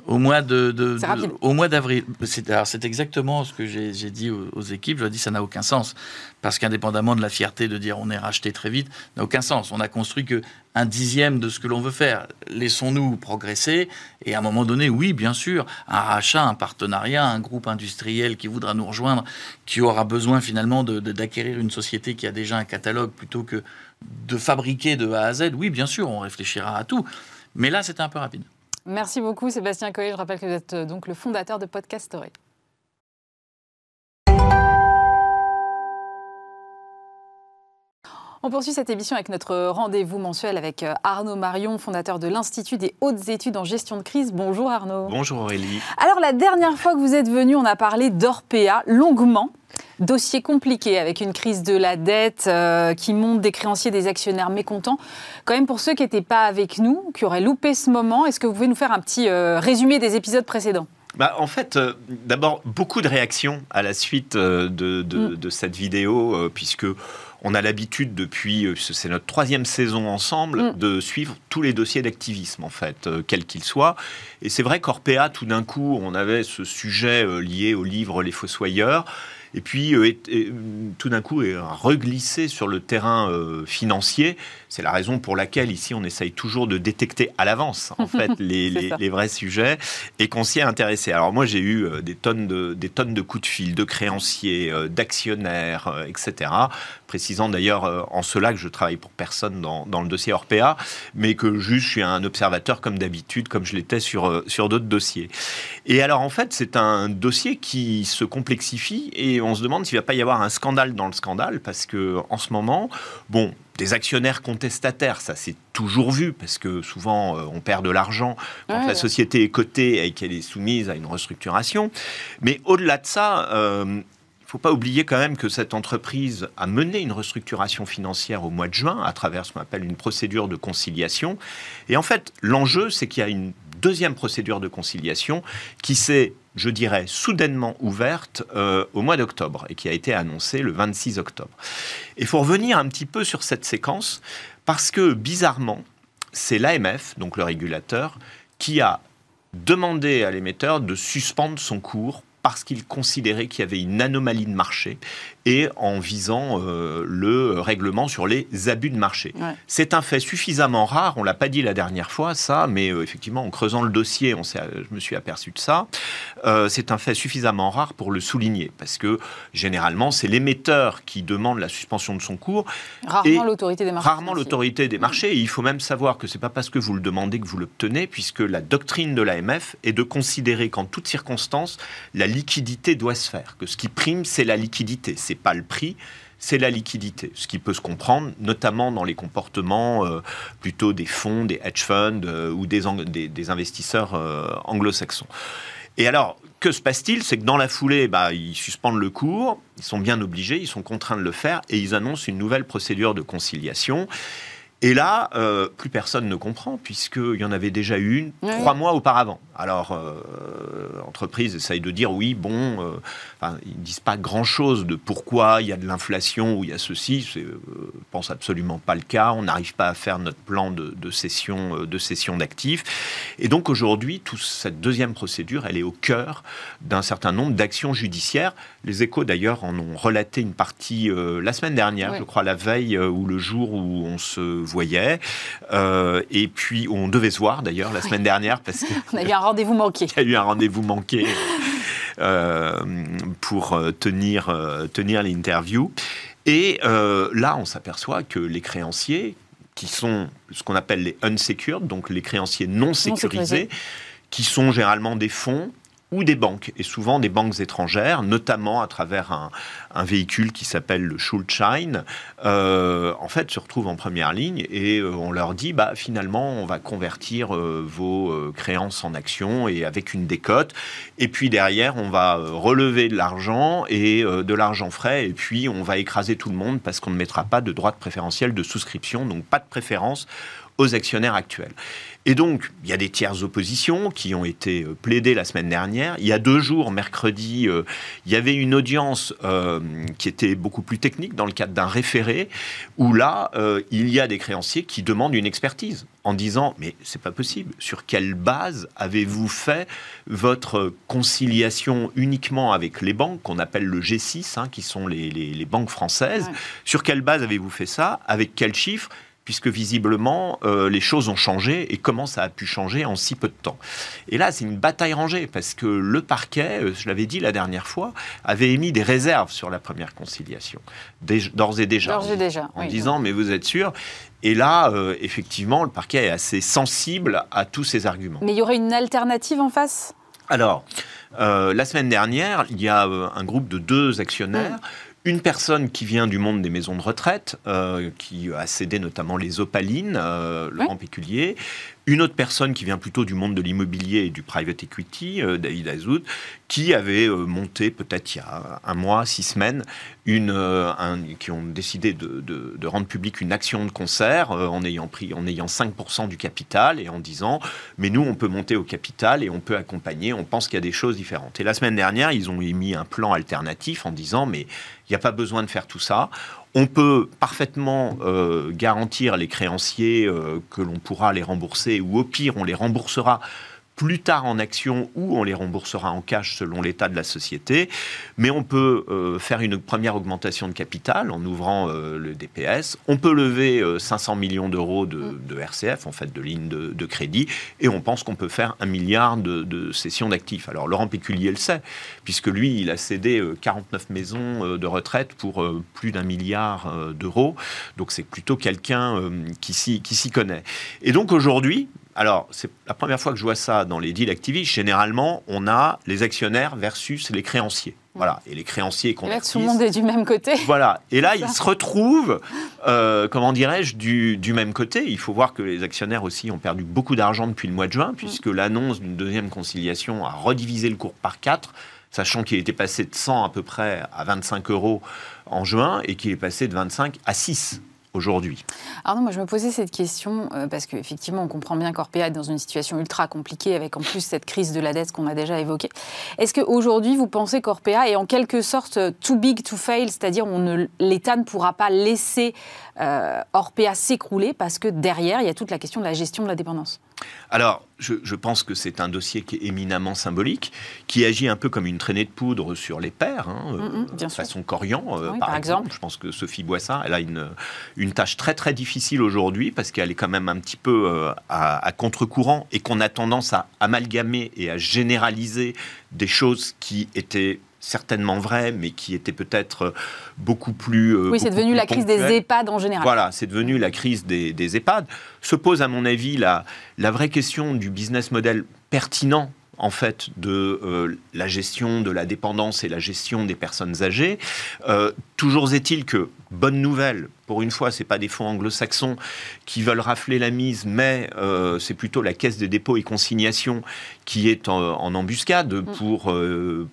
au mois de, au mois d'avril. C'est exactement ce que j'ai dit aux, équipes. Je leur ai dit ça n'a aucun sens parce qu'indépendamment de la fierté de dire on est racheté très vite, n'a aucun sens. On a construit que un dixième de ce que l'on veut faire. Laissons-nous progresser et à un moment donné, oui, bien sûr, un rachat, un partenariat, un groupe industriel qui voudra nous rejoindre, qui aura besoin finalement d'acquérir une société qui a déjà un catalogue plutôt que de fabriquer de A à Z. Oui, bien sûr, on réfléchira à tout. Mais là, c'était un peu rapide. Merci beaucoup Sébastien Coy. Je rappelle que vous êtes euh, donc le fondateur de Podcast Story. On poursuit cette émission avec notre rendez-vous mensuel avec euh, Arnaud Marion, fondateur de l'Institut des hautes études en gestion de crise. Bonjour Arnaud. Bonjour Aurélie. Alors la dernière fois que vous êtes venu, on a parlé d'Orpea longuement. Dossier compliqué avec une crise de la dette euh, qui monte des créanciers, des actionnaires mécontents. Quand même, pour ceux qui n'étaient pas avec nous, qui auraient loupé ce moment, est-ce que vous pouvez nous faire un petit euh, résumé des épisodes précédents? Bah, en fait, euh, d'abord, beaucoup de réactions à la suite de, de, mm. cette vidéo, puisque on a l'habitude depuis, c'est notre troisième saison ensemble, mm. de suivre tous les dossiers d'activisme, en fait, quels qu'ils soient. Et c'est vrai qu'Orpea, tout d'un coup, on avait ce sujet lié au livre Les Fossoyeurs et puis euh, tout d'un coup est reglissé sur le terrain euh, financier. C'est la raison pour laquelle ici on essaye toujours de détecter à l'avance en fait les, vrais sujets et qu'on s'y est intéressé. Alors moi j'ai eu euh, des tonnes de des tonnes de coups de fil de créanciers, d'actionnaires, etc. Précisant d'ailleurs en cela que je travaille pour personne dans, dans, le dossier Orpea, mais que juste je suis un observateur comme d'habitude, comme je l'étais sur sur d'autres dossiers. Et alors en fait c'est un dossier qui se complexifie et on se demande s'il ne va pas y avoir un scandale dans le scandale, parce que en ce moment, bon, des actionnaires contestataires, ça c'est toujours vu, parce que souvent euh, on perd de l'argent quand la société est cotée et qu'elle est soumise à une restructuration. Mais au-delà de ça, euh, il ne faut pas oublier quand même que cette entreprise a mené une restructuration financière au mois de juin à travers ce qu'on appelle une procédure de conciliation. Et en fait, l'enjeu, c'est qu'il y a une deuxième procédure de conciliation qui s'est je dirais, soudainement ouverte euh, au mois d'octobre et qui a été annoncée le 26 octobre. Il faut revenir un petit peu sur cette séquence parce que, bizarrement, c'est l'AMF, donc le régulateur, qui a demandé à l'émetteur de suspendre son cours parce qu'il considérait qu'il y avait une anomalie de marché et en visant euh, le règlement sur les abus de marché. C'est un fait suffisamment rare, on l'a pas dit la dernière fois ça, mais euh, effectivement en creusant le dossier, on je me suis aperçu de ça. Euh, c'est un fait suffisamment rare pour le souligner parce que généralement c'est l'émetteur qui demande la suspension de son cours. Rarement l'autorité des marchés. Rarement l'autorité des marchés. Et il faut même savoir que c'est pas parce que vous le demandez que vous l'obtenez, puisque la doctrine de l'AMF est de considérer qu'en toutes circonstances la liquidité doit se faire, que ce qui prime c'est la liquidité, c'est pas le prix, c'est la liquidité, ce qui peut se comprendre, notamment dans les comportements euh, plutôt des fonds, des hedge funds euh, ou des, des, investisseurs euh, anglo-saxons. Et alors, que se passe-t-il? C'est que dans la foulée, bah, ils suspendent le cours, ils sont bien obligés, ils sont contraints de le faire, et ils annoncent une nouvelle procédure de conciliation. Et là, plus personne ne comprend, puisqu'il y en avait déjà eu une trois mois auparavant. Alors, euh, l'entreprise essaye de dire oui, bon, euh, ils ne disent pas grand-chose de pourquoi il y a de l'inflation ou il y a ceci. Euh, je pense absolument pas le cas. On n'arrive pas à faire notre plan de, de cession, de cession d'actifs. Et donc aujourd'hui, toute cette deuxième procédure, elle est au cœur d'un certain nombre d'actions judiciaires. Les échos, d'ailleurs, en ont relaté une partie la semaine dernière, je crois la veille ou le jour où on se voyait. Euh, et puis, on devait se voir d'ailleurs la semaine dernière parce a un rendez-vous manqué. Il y a eu un rendez-vous manqué. Euh, pour euh, tenir, tenir l'interview. Et là, on s'aperçoit que les créanciers, qui sont ce qu'on appelle les unsecured, donc les créanciers non sécurisés, qui sont généralement des fonds ou des banques, et souvent des banques étrangères, notamment à travers un, véhicule qui s'appelle le Schuldschein, euh, en fait, se retrouvent en première ligne et euh, on leur dit, bah, finalement, on va convertir euh, vos créances en actions et avec une décote. Et puis derrière, on va relever de l'argent et de l'argent frais, et puis on va écraser tout le monde parce qu'on ne mettra pas de droit de préférentiel de souscription, donc pas de préférence aux actionnaires actuels. Et donc, il y a des tiers oppositions qui ont été euh, plaidées la semaine dernière. Il y a deux jours, mercredi, euh, il y avait une audience euh, qui était beaucoup plus technique dans le cadre d'un référé, où là, il y a des créanciers qui demandent une expertise en disant mais c'est pas possible. Sur quelle base avez-vous fait votre conciliation uniquement avec les banques qu'on appelle le G6, hein, qui sont les, banques françaises? Sur quelle base avez-vous fait ça? Avec quels chiffres puisque visiblement euh, les choses ont changé et comment ça a pu changer en si peu de temps. Et là, c'est une bataille rangée parce que le parquet, euh, je l'avais dit la dernière fois, avait émis des réserves sur la première conciliation, d'ores et déjà, et déjà en disant mais vous êtes sûr? Et là, euh, effectivement, le parquet est assez sensible à tous ces arguments. Mais il y aurait une alternative en face? Alors, la semaine dernière, il y a un groupe de deux actionnaires. Mmh une personne qui vient du monde des maisons de retraite, euh, qui a cédé notamment les opalines, euh, le péculier, une autre personne qui vient plutôt du monde de l'immobilier et du private equity, euh, David Azoud, qui avait euh, monté peut-être il y a un mois, six semaines, une, euh, qui ont décidé de, de, rendre public une action de concert en ayant pris, en ayant 5% du capital et en disant, mais nous on peut monter au capital et on peut accompagner, on pense qu'il y a des choses différentes. Et la semaine dernière, ils ont émis un plan alternatif en disant, mais il n'y a pas besoin de faire tout ça. On peut parfaitement euh, garantir les créanciers euh, que l'on pourra les rembourser, ou au pire, on les remboursera plus tard en action ou on les remboursera en cash selon l'état de la société. Mais on peut euh, faire une première augmentation de capital en ouvrant euh, le DPS. On peut lever 500 euh, millions d'euros de, RCF, en fait, de lignes de, crédit. Et on pense qu'on peut faire un milliard de, de cessions d'actifs. Alors Laurent Péculier le sait, puisque lui, il a cédé 49 maisons de retraite pour plus d'un milliard d'euros. Donc c'est plutôt quelqu'un qui s'y connaît. Et donc aujourd'hui, alors, c'est la première fois que je vois ça dans les deals activistes. Généralement, on a les actionnaires versus les créanciers. Voilà. Et les créanciers convertissent. tout le monde est du même côté. Voilà. Et là, ils se retrouvent, euh, comment dirais-je, du, même côté. Il faut voir que les actionnaires aussi ont perdu beaucoup d'argent depuis le mois de juin, puisque l'annonce d'une deuxième conciliation a redivisé le cours par 4, sachant qu'il était passé de 100 à peu près à 25 euros en juin et qu'il est passé de 25 à 6 aujourd'hui. Alors moi je me posais cette question euh, parce qu'effectivement on comprend bien qu'Orpea est dans une situation ultra compliquée avec en plus cette crise de la dette qu'on a déjà évoquée. Est-ce qu'aujourd'hui vous pensez qu'Orpea est en quelque sorte too big to fail, c'est-à-dire l'État ne pourra pas laisser euh, Orpea s'écrouler parce que derrière il y a toute la question de la gestion de la dépendance. Alors, je, pense que c'est un dossier qui est éminemment symbolique, qui agit un peu comme une traînée de poudre sur les pères, hein, mm, mm, de façon Corian, par, exemple. Je pense que Sophie Boissin, elle a une, une tâche très très difficile aujourd'hui parce qu'elle est quand même un petit peu euh, à, contre-courant et qu'on a tendance à amalgamer et à généraliser des choses qui étaient certainement vraies, mais qui étaient peut-être beaucoup plus. Euh, oui, c'est devenu la crise des EHPAD en général. Voilà, c'est devenu la crise des, des, EHPAD. Se pose, à mon avis, la, la vraie question du business model pertinent en fait de euh, la gestion de la dépendance et la gestion des personnes âgées. Euh, toujours est-il que bonne nouvelle, pour une fois, c'est pas des fonds anglo-saxons qui veulent rafler la mise, mais euh, c'est plutôt la Caisse des dépôts et consignations qui est en, embuscade mm. pour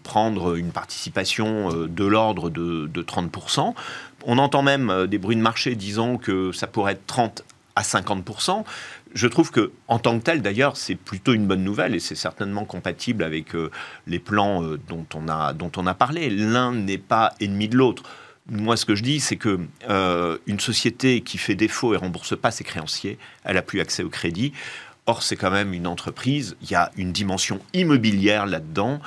prendre une participation de l'ordre de, de 30%. On entend même des bruits de marché disant que ça pourrait être 30 à 50% je trouve que, en tant que tel, d'ailleurs, c'est plutôt une bonne nouvelle et c'est certainement compatible avec euh, les plans euh, dont, on a, dont on a parlé. L'un n'est pas ennemi de l'autre. Moi, ce que je dis, c'est que euh, une société qui fait défaut et rembourse pas ses créanciers, elle a plus accès au crédit. Or, c'est quand même une entreprise. Il y a une dimension immobilière là-dedans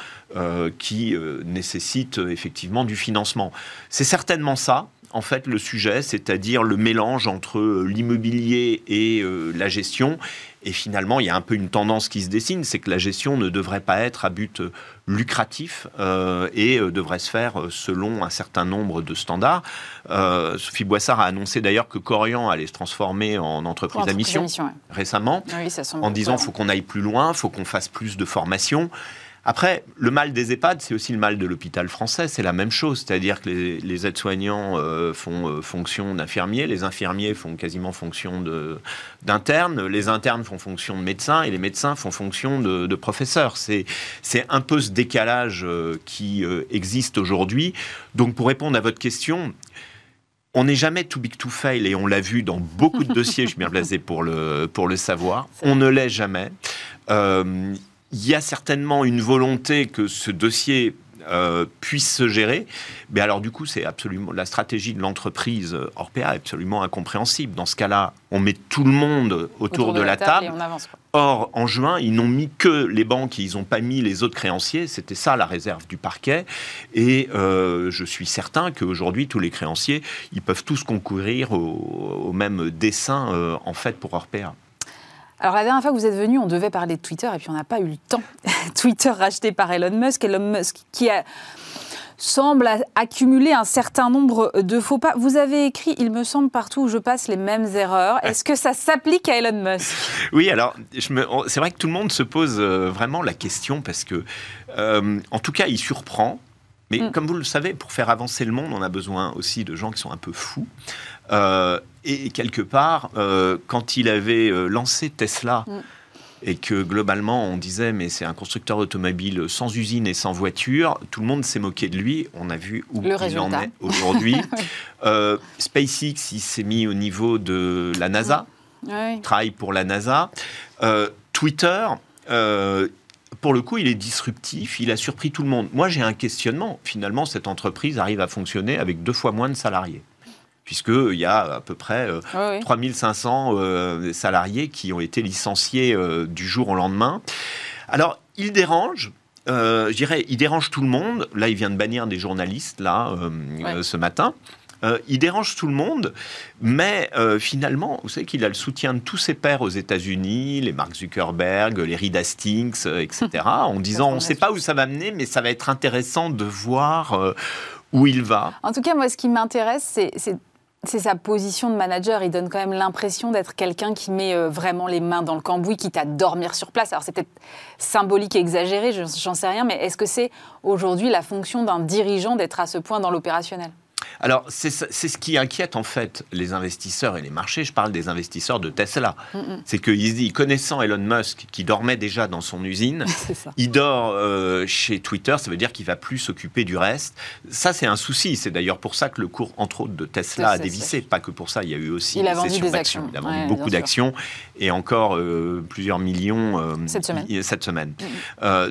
qui nécessite effectivement du financement. C'est certainement ça en fait le sujet, c'est-à-dire le mélange entre euh, l'immobilier et euh, la gestion. Et finalement, il y a un peu une tendance qui se dessine, c'est que la gestion ne devrait pas être à but euh, lucratif et devrait se faire selon un certain nombre de standards. Sophie Boissard a annoncé d'ailleurs que Corian allait se transformer en entreprise à mission, récemment, en disant qu'il faut qu'on aille plus loin, il faut qu'on fasse plus de formation. Après, le mal des EHPAD, c'est aussi le mal de l'hôpital français. C'est la même chose. C'est-à-dire que les, aides-soignants euh, font euh, fonction d'infirmiers, les infirmiers font quasiment fonction d'internes, les internes font fonction de médecins et les médecins font fonction de, professeurs. C'est un peu ce décalage euh, qui existe aujourd'hui. Donc, pour répondre à votre question, on n'est jamais too big to fail et on l'a vu dans beaucoup de dossiers, je suis bien blasé pour le, pour le savoir. On ne l'est jamais. Euh, il y a certainement une volonté que ce dossier euh, puisse se gérer. Mais alors du coup, c'est absolument la stratégie de l'entreprise Orpea est absolument incompréhensible. Dans ce cas-là, on met tout le monde autour, de, la, table. Or, en juin, ils n'ont mis que les banques, ils n'ont pas mis les autres créanciers. C'était ça la réserve du parquet. Et euh, je suis certain qu'aujourd'hui, tous les créanciers, ils peuvent tous concourir au, même dessin euh, en fait pour Orpea. Alors la dernière fois que vous êtes venu, on devait parler de Twitter et puis on n'a pas eu le temps. Twitter racheté par Elon Musk, Elon Musk qui a semble accumuler un certain nombre de faux pas. Vous avez écrit, il me semble, partout où je passe les mêmes erreurs. Est-ce que ça s'applique à Elon Musk? Oui, alors c'est vrai que tout le monde se pose euh, vraiment la question parce que, euh, en tout cas, il surprend. Mais mm. comme vous le savez, pour faire avancer le monde, on a besoin aussi de gens qui sont un peu fous. Euh, et quelque part, euh, quand il avait euh, lancé Tesla, mm. et que globalement on disait mais c'est un constructeur automobile sans usine et sans voiture, tout le monde s'est moqué de lui. On a vu où il en est aujourd'hui. SpaceX, il s'est mis au niveau de la NASA, mm. travaille pour la NASA. Twitter, pour le coup, il est disruptif, il a surpris tout le monde. Moi, j'ai un questionnement. Finalement, cette entreprise arrive à fonctionner avec deux fois moins de salariés puisqu'il y a à peu près 3500 euh, euh, salariés qui ont été licenciés euh, du jour au lendemain. Alors, il dérange, je dirais, il dérange tout le monde. Là, il vient de bannir des journalistes, là, ce matin. il dérange tout le monde, mais finalement, vous savez qu'il a le soutien de tous ses pairs aux États-Unis, les Mark Zuckerberg, les Reed Hastings, etc., en disant on ne sait pas où ça va mener, mais ça va être intéressant de voir où il va. En tout cas, moi, ce qui m'intéresse, c'est c'est sa position de manager. Il donne quand même l'impression d'être quelqu'un qui met euh, vraiment les mains dans le cambouis, quitte à dormir sur place. Alors c'est peut-être symbolique et exagéré, j'en sais rien, mais est-ce que c'est aujourd'hui la fonction d'un dirigeant d'être à ce point dans l'opérationnel? Alors, c'est ce qui inquiète en fait les investisseurs et les marchés. Je parle des investisseurs de Tesla. C'est qu'ils se disent, connaissant Elon Musk, qui dormait déjà dans son usine, il dort euh, chez Twitter, ça veut dire qu'il va plus s'occuper du reste. Ça, c'est un souci. C'est d'ailleurs pour ça que le cours, entre autres, de Tesla a dévissé. Pas que pour ça, il y a eu aussi il a vendu des actions. Il a vendu beaucoup d'actions et encore euh, plusieurs millions euh, cette semaine. Cette semaine.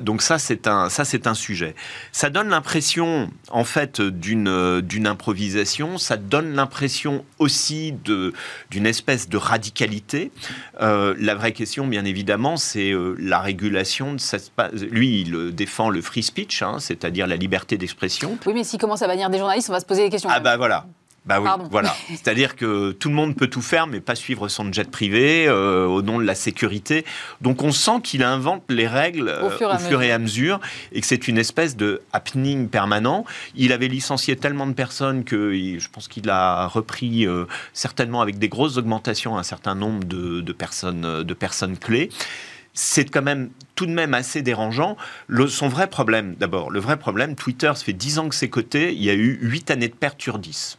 donc ça, c'est un, ça, c'est un sujet. Ça donne l'impression, en fait, d'une, d'une improvisation. Ça donne l'impression aussi de, d'une espèce de radicalité. la vraie question, bien évidemment, c'est la régulation de cette. Lui, il défend le free speech, hein, c'est-à-dire la liberté d'expression. Oui, mais s'il commence à bannir des journalistes, on va se poser des questions. Ah bah voilà. Bah oui, voilà. C'est-à-dire que tout le monde peut tout faire, mais pas suivre son jet privé euh, au nom de la sécurité. Donc on sent qu'il invente les règles au, fur, euh, et à mesure et que c'est une espèce de happening permanent. Il avait licencié tellement de personnes que je pense qu'il a repris euh, certainement avec des grosses augmentations un certain nombre de, personnes, de personnes clés c'est quand même tout de même assez dérangeant. son vrai problème, d'abord, le vrai problème, Twitter, ça fait 10 ans que c'est coté, il y a eu 8 années de perte sur 10.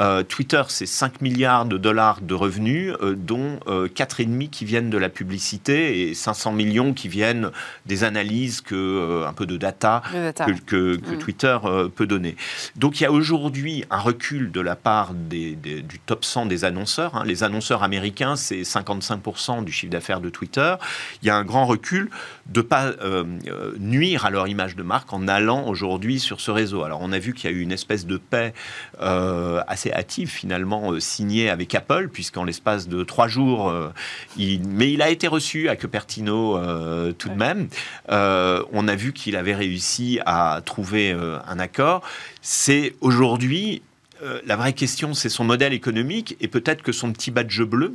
Euh, Twitter, c'est 5 milliards de dollars de revenus, euh, dont euh, 4,5 qui viennent de la publicité et 500 millions qui viennent des analyses, que, euh, un peu de data, que, mm. Twitter peut donner. Donc il y a aujourd'hui un recul de la part du top 100 des annonceurs. Hein. Les annonceurs américains, c'est 55% du chiffre d'affaires de Twitter. Il y a un grand recul de ne pas nuire à leur image de marque en allant aujourd'hui sur ce réseau. Alors on a vu qu'il y a eu une espèce de paix assez hâtive finalement euh, signé avec Apple, puisqu'en l'espace de trois jours, euh, il... mais il a été reçu à Cupertino euh, tout de même. on a vu qu'il avait réussi à trouver un accord. C'est aujourd'hui la vraie question, c'est son modèle économique et peut-être que son petit badge bleu,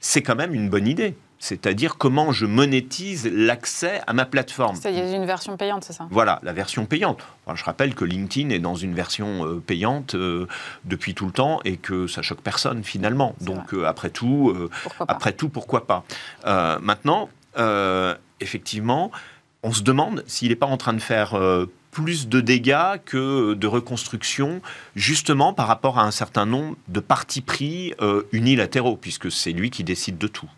c'est quand même une bonne idée c'est-à-dire comment je monétise l'accès à ma plateforme. A une version payante, c'est ça? Voilà, la version payante. je rappelle que LinkedIn est dans une version euh, payante euh, depuis tout le temps et que ça choque personne finalement. Donc euh, après tout, pourquoi après tout, pourquoi pas? Maintenant, effectivement, on se demande s'il n'est pas en train de faire plus de dégâts que de reconstruction, justement par rapport à un certain nombre de partis pris unilatéraux, puisque c'est lui qui décide de tout.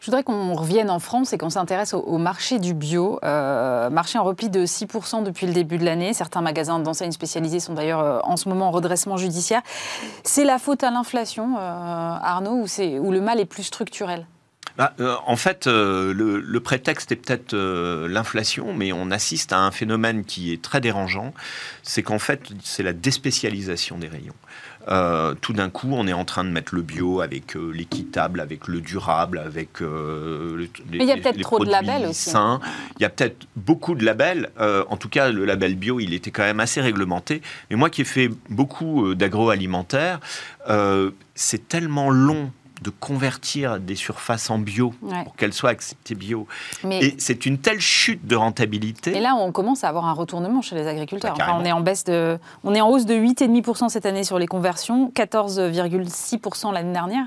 Je voudrais qu'on revienne en France et qu'on s'intéresse au, marché du bio. Euh, marché en repli de 6% depuis le début de l'année. Certains magasins d'enseignes spécialisées sont d'ailleurs euh, en ce moment en redressement judiciaire. C'est la faute à l'inflation, euh, Arnaud, ou, le mal est plus structurel? Bah, en fait, le, prétexte est peut-être l'inflation, mais on assiste à un phénomène qui est très dérangeant. C'est qu'en fait, c'est la déspécialisation des rayons. Euh, tout d'un coup, on est en train de mettre le bio avec euh, l'équitable, avec le durable, avec euh, les, Mais il y a peut-être trop de labels aussi. Sains. Il y a peut-être beaucoup de labels. en tout cas, le label bio, il était quand même assez réglementé. Mais moi qui ai fait beaucoup d'agroalimentaire, c'est tellement long de convertir des surfaces en bio pour qu'elles soient acceptées bio. et c'est une telle chute de rentabilité. Et là, on commence à avoir un retournement chez les agriculteurs. Bah, on est en baisse de, on est en hausse de 8,5% cette année sur les conversions, 14,6% l'année dernière.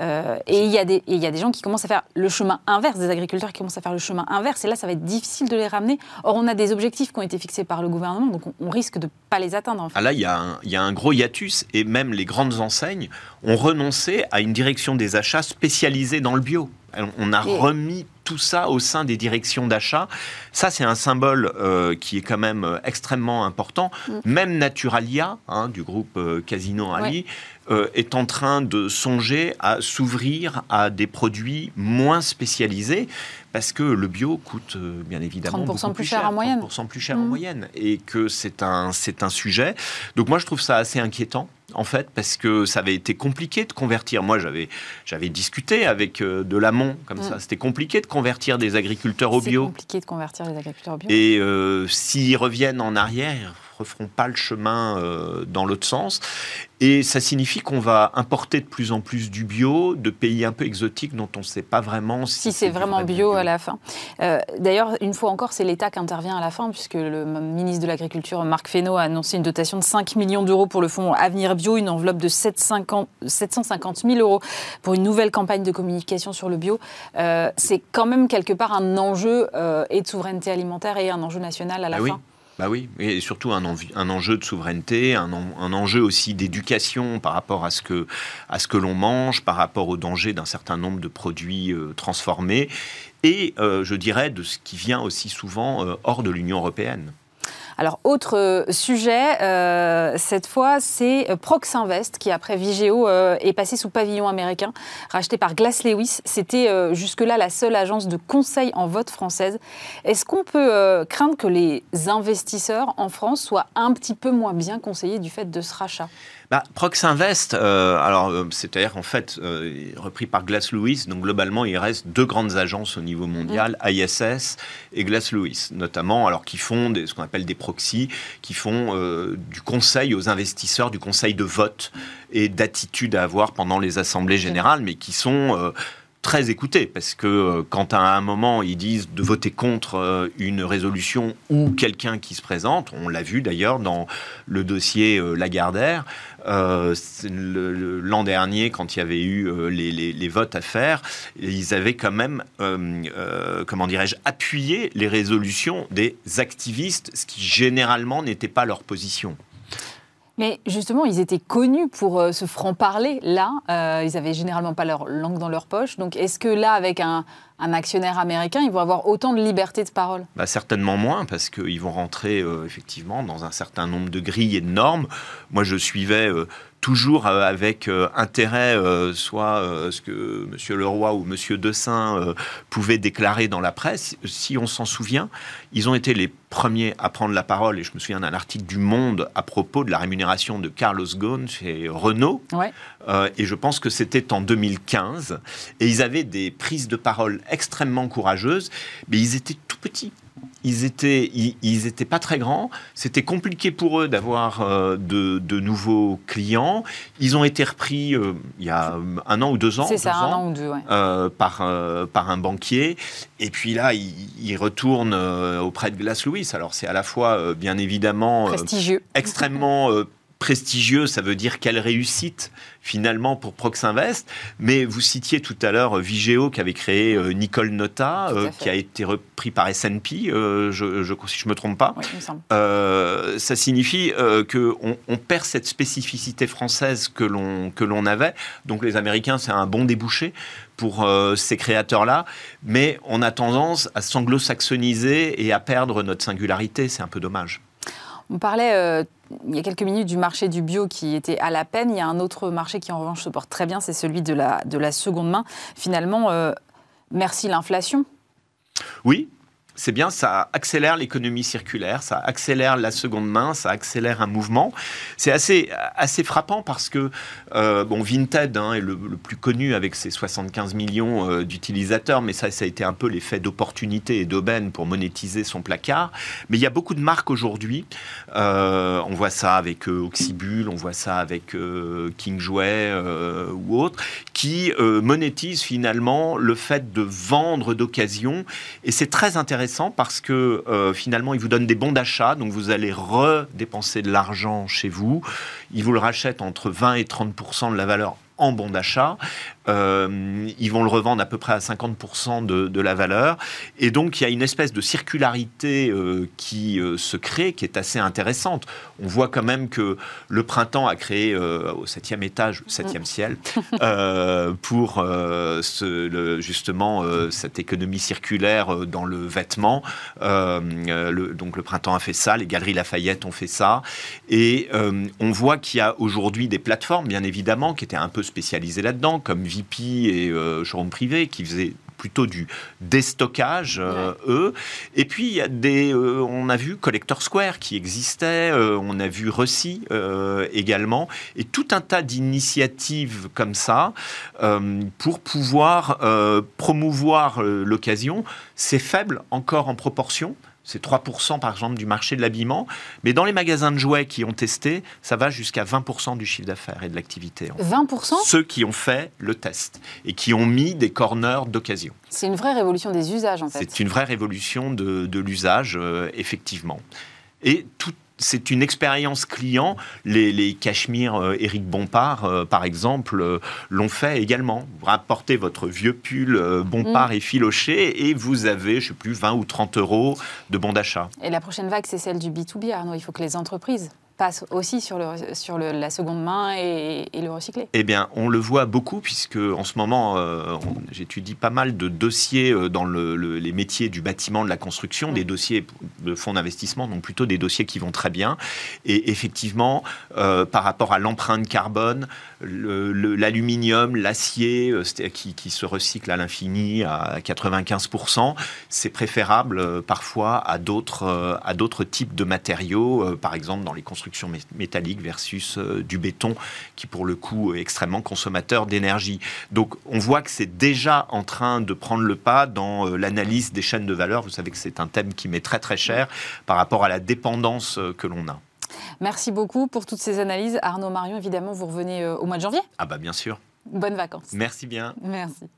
Euh, et il y, a des, y a des gens qui commencent à faire le chemin inverse, des agriculteurs qui commencent à faire le chemin inverse, et là, ça va être difficile de les ramener. Or, on a des objectifs qui ont été fixés par le gouvernement, donc on, risque de ne pas les atteindre. Ah là, il y, a un, y a un gros hiatus, et même les grandes enseignes ont renoncé à une direction des achats spécialisée dans le bio. On a remis tout ça au sein des directions d'achat. Ça, c'est un symbole euh, qui est quand même euh, extrêmement important. Mm. Même Naturalia, hein, du groupe Casino Ali, euh, est en train de songer à s'ouvrir à des produits moins spécialisés parce que le bio coûte euh, bien évidemment 30% plus, cher, en moyenne. plus cher en moyenne et que c'est un, c'est un sujet. Donc moi je trouve ça assez inquiétant en fait, parce que ça avait été compliqué de convertir. Moi, j'avais, j'avais discuté avec euh, de l'amont, comme mmh. ça. C'était compliqué de convertir des agriculteurs au bio. C'est compliqué de convertir des agriculteurs au bio. Et s'ils reviennent en arrière, referont pas le chemin euh, dans l'autre sens. Et ça signifie qu'on va importer de plus en plus du bio de pays un peu exotiques dont on ne sait pas vraiment si, c'est vraiment bio, à la fin. Euh, d'ailleurs, une fois encore, c'est l'État qui intervient à la fin, puisque le ministre de l'Agriculture, Marc Fesneau, a annoncé une dotation de 5 millions d'euros pour le fonds Avenir Bio, une enveloppe de 750 000 euros pour une nouvelle campagne de communication sur le bio. Euh, c'est quand même quelque part un enjeu et de souveraineté alimentaire et un enjeu national à la ah fin. Bah oui, et surtout un, enjeu de souveraineté, un, enjeu aussi d'éducation par rapport à ce que, à ce que l'on mange, par rapport au danger d'un certain nombre de produits euh, transformés, et euh, je dirais de ce qui vient aussi souvent euh, hors de l'Union européenne. Alors, autre euh, sujet, euh, cette fois, c'est euh, Proxinvest qui, après Vigeo, est passé sous pavillon américain, racheté par Glass Lewis. C'était jusque-là la seule agence de conseil en vote française. Est-ce qu'on peut craindre que les investisseurs en France soient un petit peu moins bien conseillés du fait de ce rachat? Bah, Proxinvest, alors c'est-à-dire en fait repris par Glass Lewis, donc globalement il reste deux grandes agences au niveau mondial, mmh. ISS et Glass Lewis, notamment, alors qui font des, ce qu'on appelle des proxy qui font euh, du conseil aux investisseurs, du conseil de vote et d'attitude à avoir pendant les assemblées générales, mais qui sont euh, très écoutés parce que euh, quand à un moment ils disent de voter contre une résolution ou quelqu'un qui se présente, on l'a vu d'ailleurs dans le dossier Lagardère, euh, l'an dernier, quand il y avait eu euh, les, votes à faire, ils avaient quand même, euh, comment dirais-je, appuyé les résolutions des activistes, ce qui généralement n'était pas leur position. Mais justement, ils étaient connus pour ce franc-parler. Là, ils avaient généralement pas leur langue dans leur poche. Donc, est-ce que là, avec un, actionnaire américain, ils vont avoir autant de liberté de parole? Bah, Certainement moins, parce qu'ils vont rentrer effectivement dans un certain nombre de grilles et de normes. Moi, je suivais toujours euh, avec euh, intérêt, euh, soit ce que M. Leroy ou M. Dessin pouvaient déclarer dans la presse. Si on s'en souvient, ils ont été les premiers à prendre la parole, et je me souviens d'un article du Monde à propos de la rémunération de Carlos Ghosn chez Renault, et je pense que c'était en 2015, et ils avaient des prises de parole extrêmement courageuses, mais ils étaient tout petits ils étaient, ils, étaient pas très grands. C'était compliqué pour eux d'avoir euh, de, nouveaux clients. Ils ont été repris euh, il y a un an ou deux ans, ça, un an ou deux, euh, par, par un banquier. Et puis là, ils, retournent auprès de Glass Lewis. Alors c'est à la fois, bien évidemment, prestigieux, extrêmement prestigieux, ça veut dire quelle réussite finalement pour Proxinvest. Mais vous citiez tout à l'heure Vigeo qui avait créé euh, Nicole Nota, euh, qui a été repris par S&P, euh, je, je, si je me trompe pas. ça signifie qu'on on perd cette spécificité française que l'on que l'on avait. Donc les Américains, c'est un bon débouché pour ces créateurs-là, mais on a tendance à s'anglo-saxoniser et à perdre notre singularité. C'est un peu dommage. On parlait il y a quelques minutes du marché du bio qui était à la peine. Il y a un autre marché qui en revanche se porte très bien, c'est celui de la, de la seconde main. Finalement, euh, merci l'inflation. Oui, c'est bien, ça accélère l'économie circulaire, ça accélère la seconde main, ça accélère un mouvement. C'est assez, assez frappant parce que, euh, bon, Vinted hein, est le, plus connu avec ses 75 millions euh, d'utilisateurs, mais ça, ça a été un peu l'effet d'opportunité et d'aubaine pour monétiser son placard. Mais il y a beaucoup de marques aujourd'hui. Euh, on voit ça avec Oxybul, on voit ça avec King Jouet ou autres, qui monétisent finalement le fait de vendre d'occasion. Et c'est très intéressant parce que euh, finalement, il vous donne des bons d'achat, donc vous allez redépenser de l'argent chez vous. Il vous le rachète entre 20 et 30 de la valeur en bon d'achat. Euh, ils vont le revendre à peu près à 50% de, la valeur. Et donc, il y a une espèce de circularité euh, qui euh, se crée, qui est assez intéressante. On voit quand même que le printemps a créé au septième étage, septième ciel, pour ce, justement cette économie circulaire dans le vêtement. Le, donc, le printemps a fait ça, les galeries Lafayette ont fait ça. Et on voit qu'il y a aujourd'hui des plateformes, bien évidemment, qui étaient un peu spécialisées là-dedans, comme VP et euh, showroom privé qui faisaient plutôt du déstockage, euh, eux. Et puis, y a des, euh, on a vu Collector Square qui existait, euh, on a vu Rossi également, et tout un tas d'initiatives comme ça pour pouvoir promouvoir l'occasion. C'est faible encore en proportion, c'est 3% par exemple du marché de l'habillement. Mais dans les magasins de jouets qui ont testé, ça va jusqu'à 20% du chiffre d'affaires et de l'activité. 20% Ceux qui ont fait le test et qui ont mis des corners d'occasion. C'est une vraie révolution des usages en fait. C'est une vraie révolution de, l'usage, euh, effectivement. Et tout, c'est une expérience client. Les, les Cachemire euh, Éric Bompard, euh, par exemple, euh, l'ont fait également. Vous rapportez votre vieux pull Bompard mm. et filoché et vous avez, je ne sais plus, 20 ou 30 euros de bon d'achat. Et la prochaine vague, c'est celle du B2B, Arnaud. Il faut que les entreprises passe aussi sur, le, sur le, la seconde main et, le recycler Eh bien, on le voit beaucoup puisque en ce moment, euh, j'étudie pas mal de dossiers euh, dans le, les métiers du bâtiment, de la construction, des dossiers de fonds d'investissement, donc plutôt des dossiers qui vont très bien. Et effectivement, euh, par rapport à l'empreinte carbone, l'aluminium, l'acier qui, qui, se recycle à l'infini à 95%, c'est préférable parfois à d'autres à d'autres types de matériaux, par exemple dans les constructions métallique versus euh, du béton, qui pour le coup est extrêmement consommateur d'énergie. Donc on voit que c'est déjà en train de prendre le pas dans euh, l'analyse des chaînes de valeur. Vous savez que c'est un thème qui m'est très très cher par rapport à la dépendance euh, que l'on a. Merci beaucoup pour toutes ces analyses. Arnaud Marion, évidemment, vous revenez au mois de janvier Ah bah bien sûr. Bonnes vacances. Merci bien. Merci.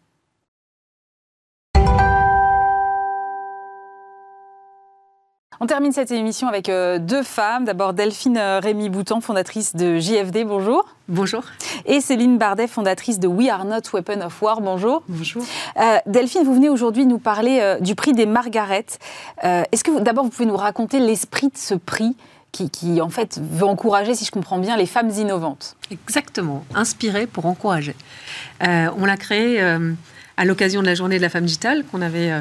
On termine cette émission avec euh, deux femmes. D'abord Delphine euh, Rémy Boutan, fondatrice de JFD, bonjour. Bonjour. Et Céline Bardet, fondatrice de We Are Not Weapon of War, bonjour. Bonjour. Euh, Delphine, vous venez aujourd'hui nous parler du prix des Margaret. Est-ce que d'abord vous pouvez nous raconter l'esprit de ce prix qui, qui, en fait veut encourager, si je comprends bien, les femmes innovantes? Exactement, inspiré pour encourager. on l'a créé à l'occasion de la journée de la femme digitale qu'on avait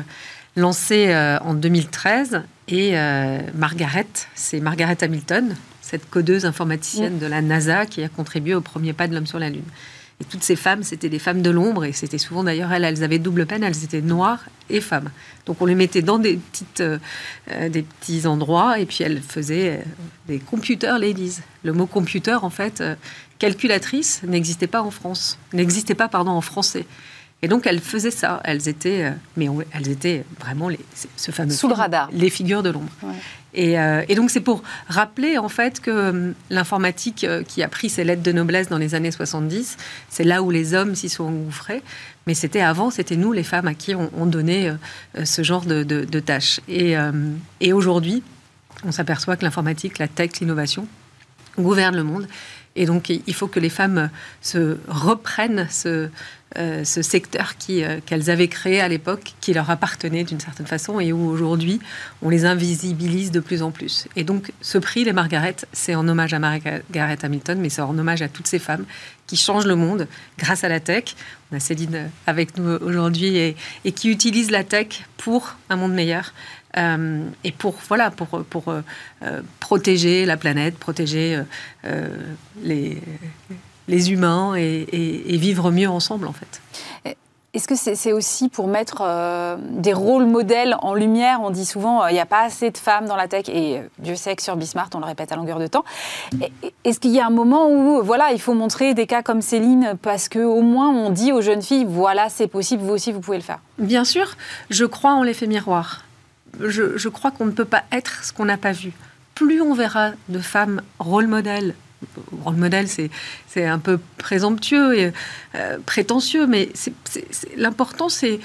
lancé euh, en 2013. Et euh, Margaret, c'est Margaret Hamilton, cette codeuse informaticienne mm. de la NASA qui a contribué au premier pas de l'homme sur la Lune. Et toutes ces femmes, c'était des femmes de l'ombre, et c'était souvent d'ailleurs elles, elles avaient double peine, elles étaient noires et femmes. Donc on les mettait dans des, petites, euh, des petits endroits, et puis elles faisaient des computer ladies. Le mot computer, en fait, calculatrice, n'existait pas en France, n'existait pas, pardon, en français. Et donc elles faisaient ça. Elles étaient, euh, mais elles étaient vraiment les, ce fameux sous le radar, les figures de l'ombre. Euh, et, donc c'est pour rappeler en fait que euh, l'informatique qui a pris ses lettres de noblesse dans les années 70, c'est là où les hommes s'y sont engouffrés. Mais c'était avant, c'était nous les femmes à qui on, donnait ce genre de, de tâches. Et, et aujourd'hui, on s'aperçoit que l'informatique, la tech, l'innovation gouverne le monde. Et donc, il faut que les femmes se reprennent ce, euh, ce secteur euh, qu'elles avaient créé à l'époque, qui leur appartenait d'une certaine façon, et où aujourd'hui, on les invisibilise de plus en plus. Et donc, ce prix, les Margaret, c'est en hommage à Margaret Hamilton, mais c'est en hommage à toutes ces femmes qui changent le monde grâce à la tech. On a Céline avec nous aujourd'hui et, qui utilise la tech pour un monde meilleur. Euh, et pour voilà pour, pour protéger la planète, protéger les, les humains et, vivre mieux ensemble en fait. Est-ce que c'est aussi pour mettre des rôles modèles en lumière? On dit souvent il n'y a pas assez de femmes dans la tech et Dieu sait que sur Bismart on le répète à longueur de temps. Est-ce qu'il y a un moment où voilà il faut montrer des cas comme Céline parce que au moins on dit aux jeunes filles voilà c'est possible vous aussi vous pouvez le faire? Bien sûr, je crois en l'effet miroir je, crois qu'on ne peut pas être ce qu'on n'a pas vu. Plus on verra de femmes rôle modèle, rôle modèle, c'est un peu présomptueux et euh, prétentieux, mais l'important, c'est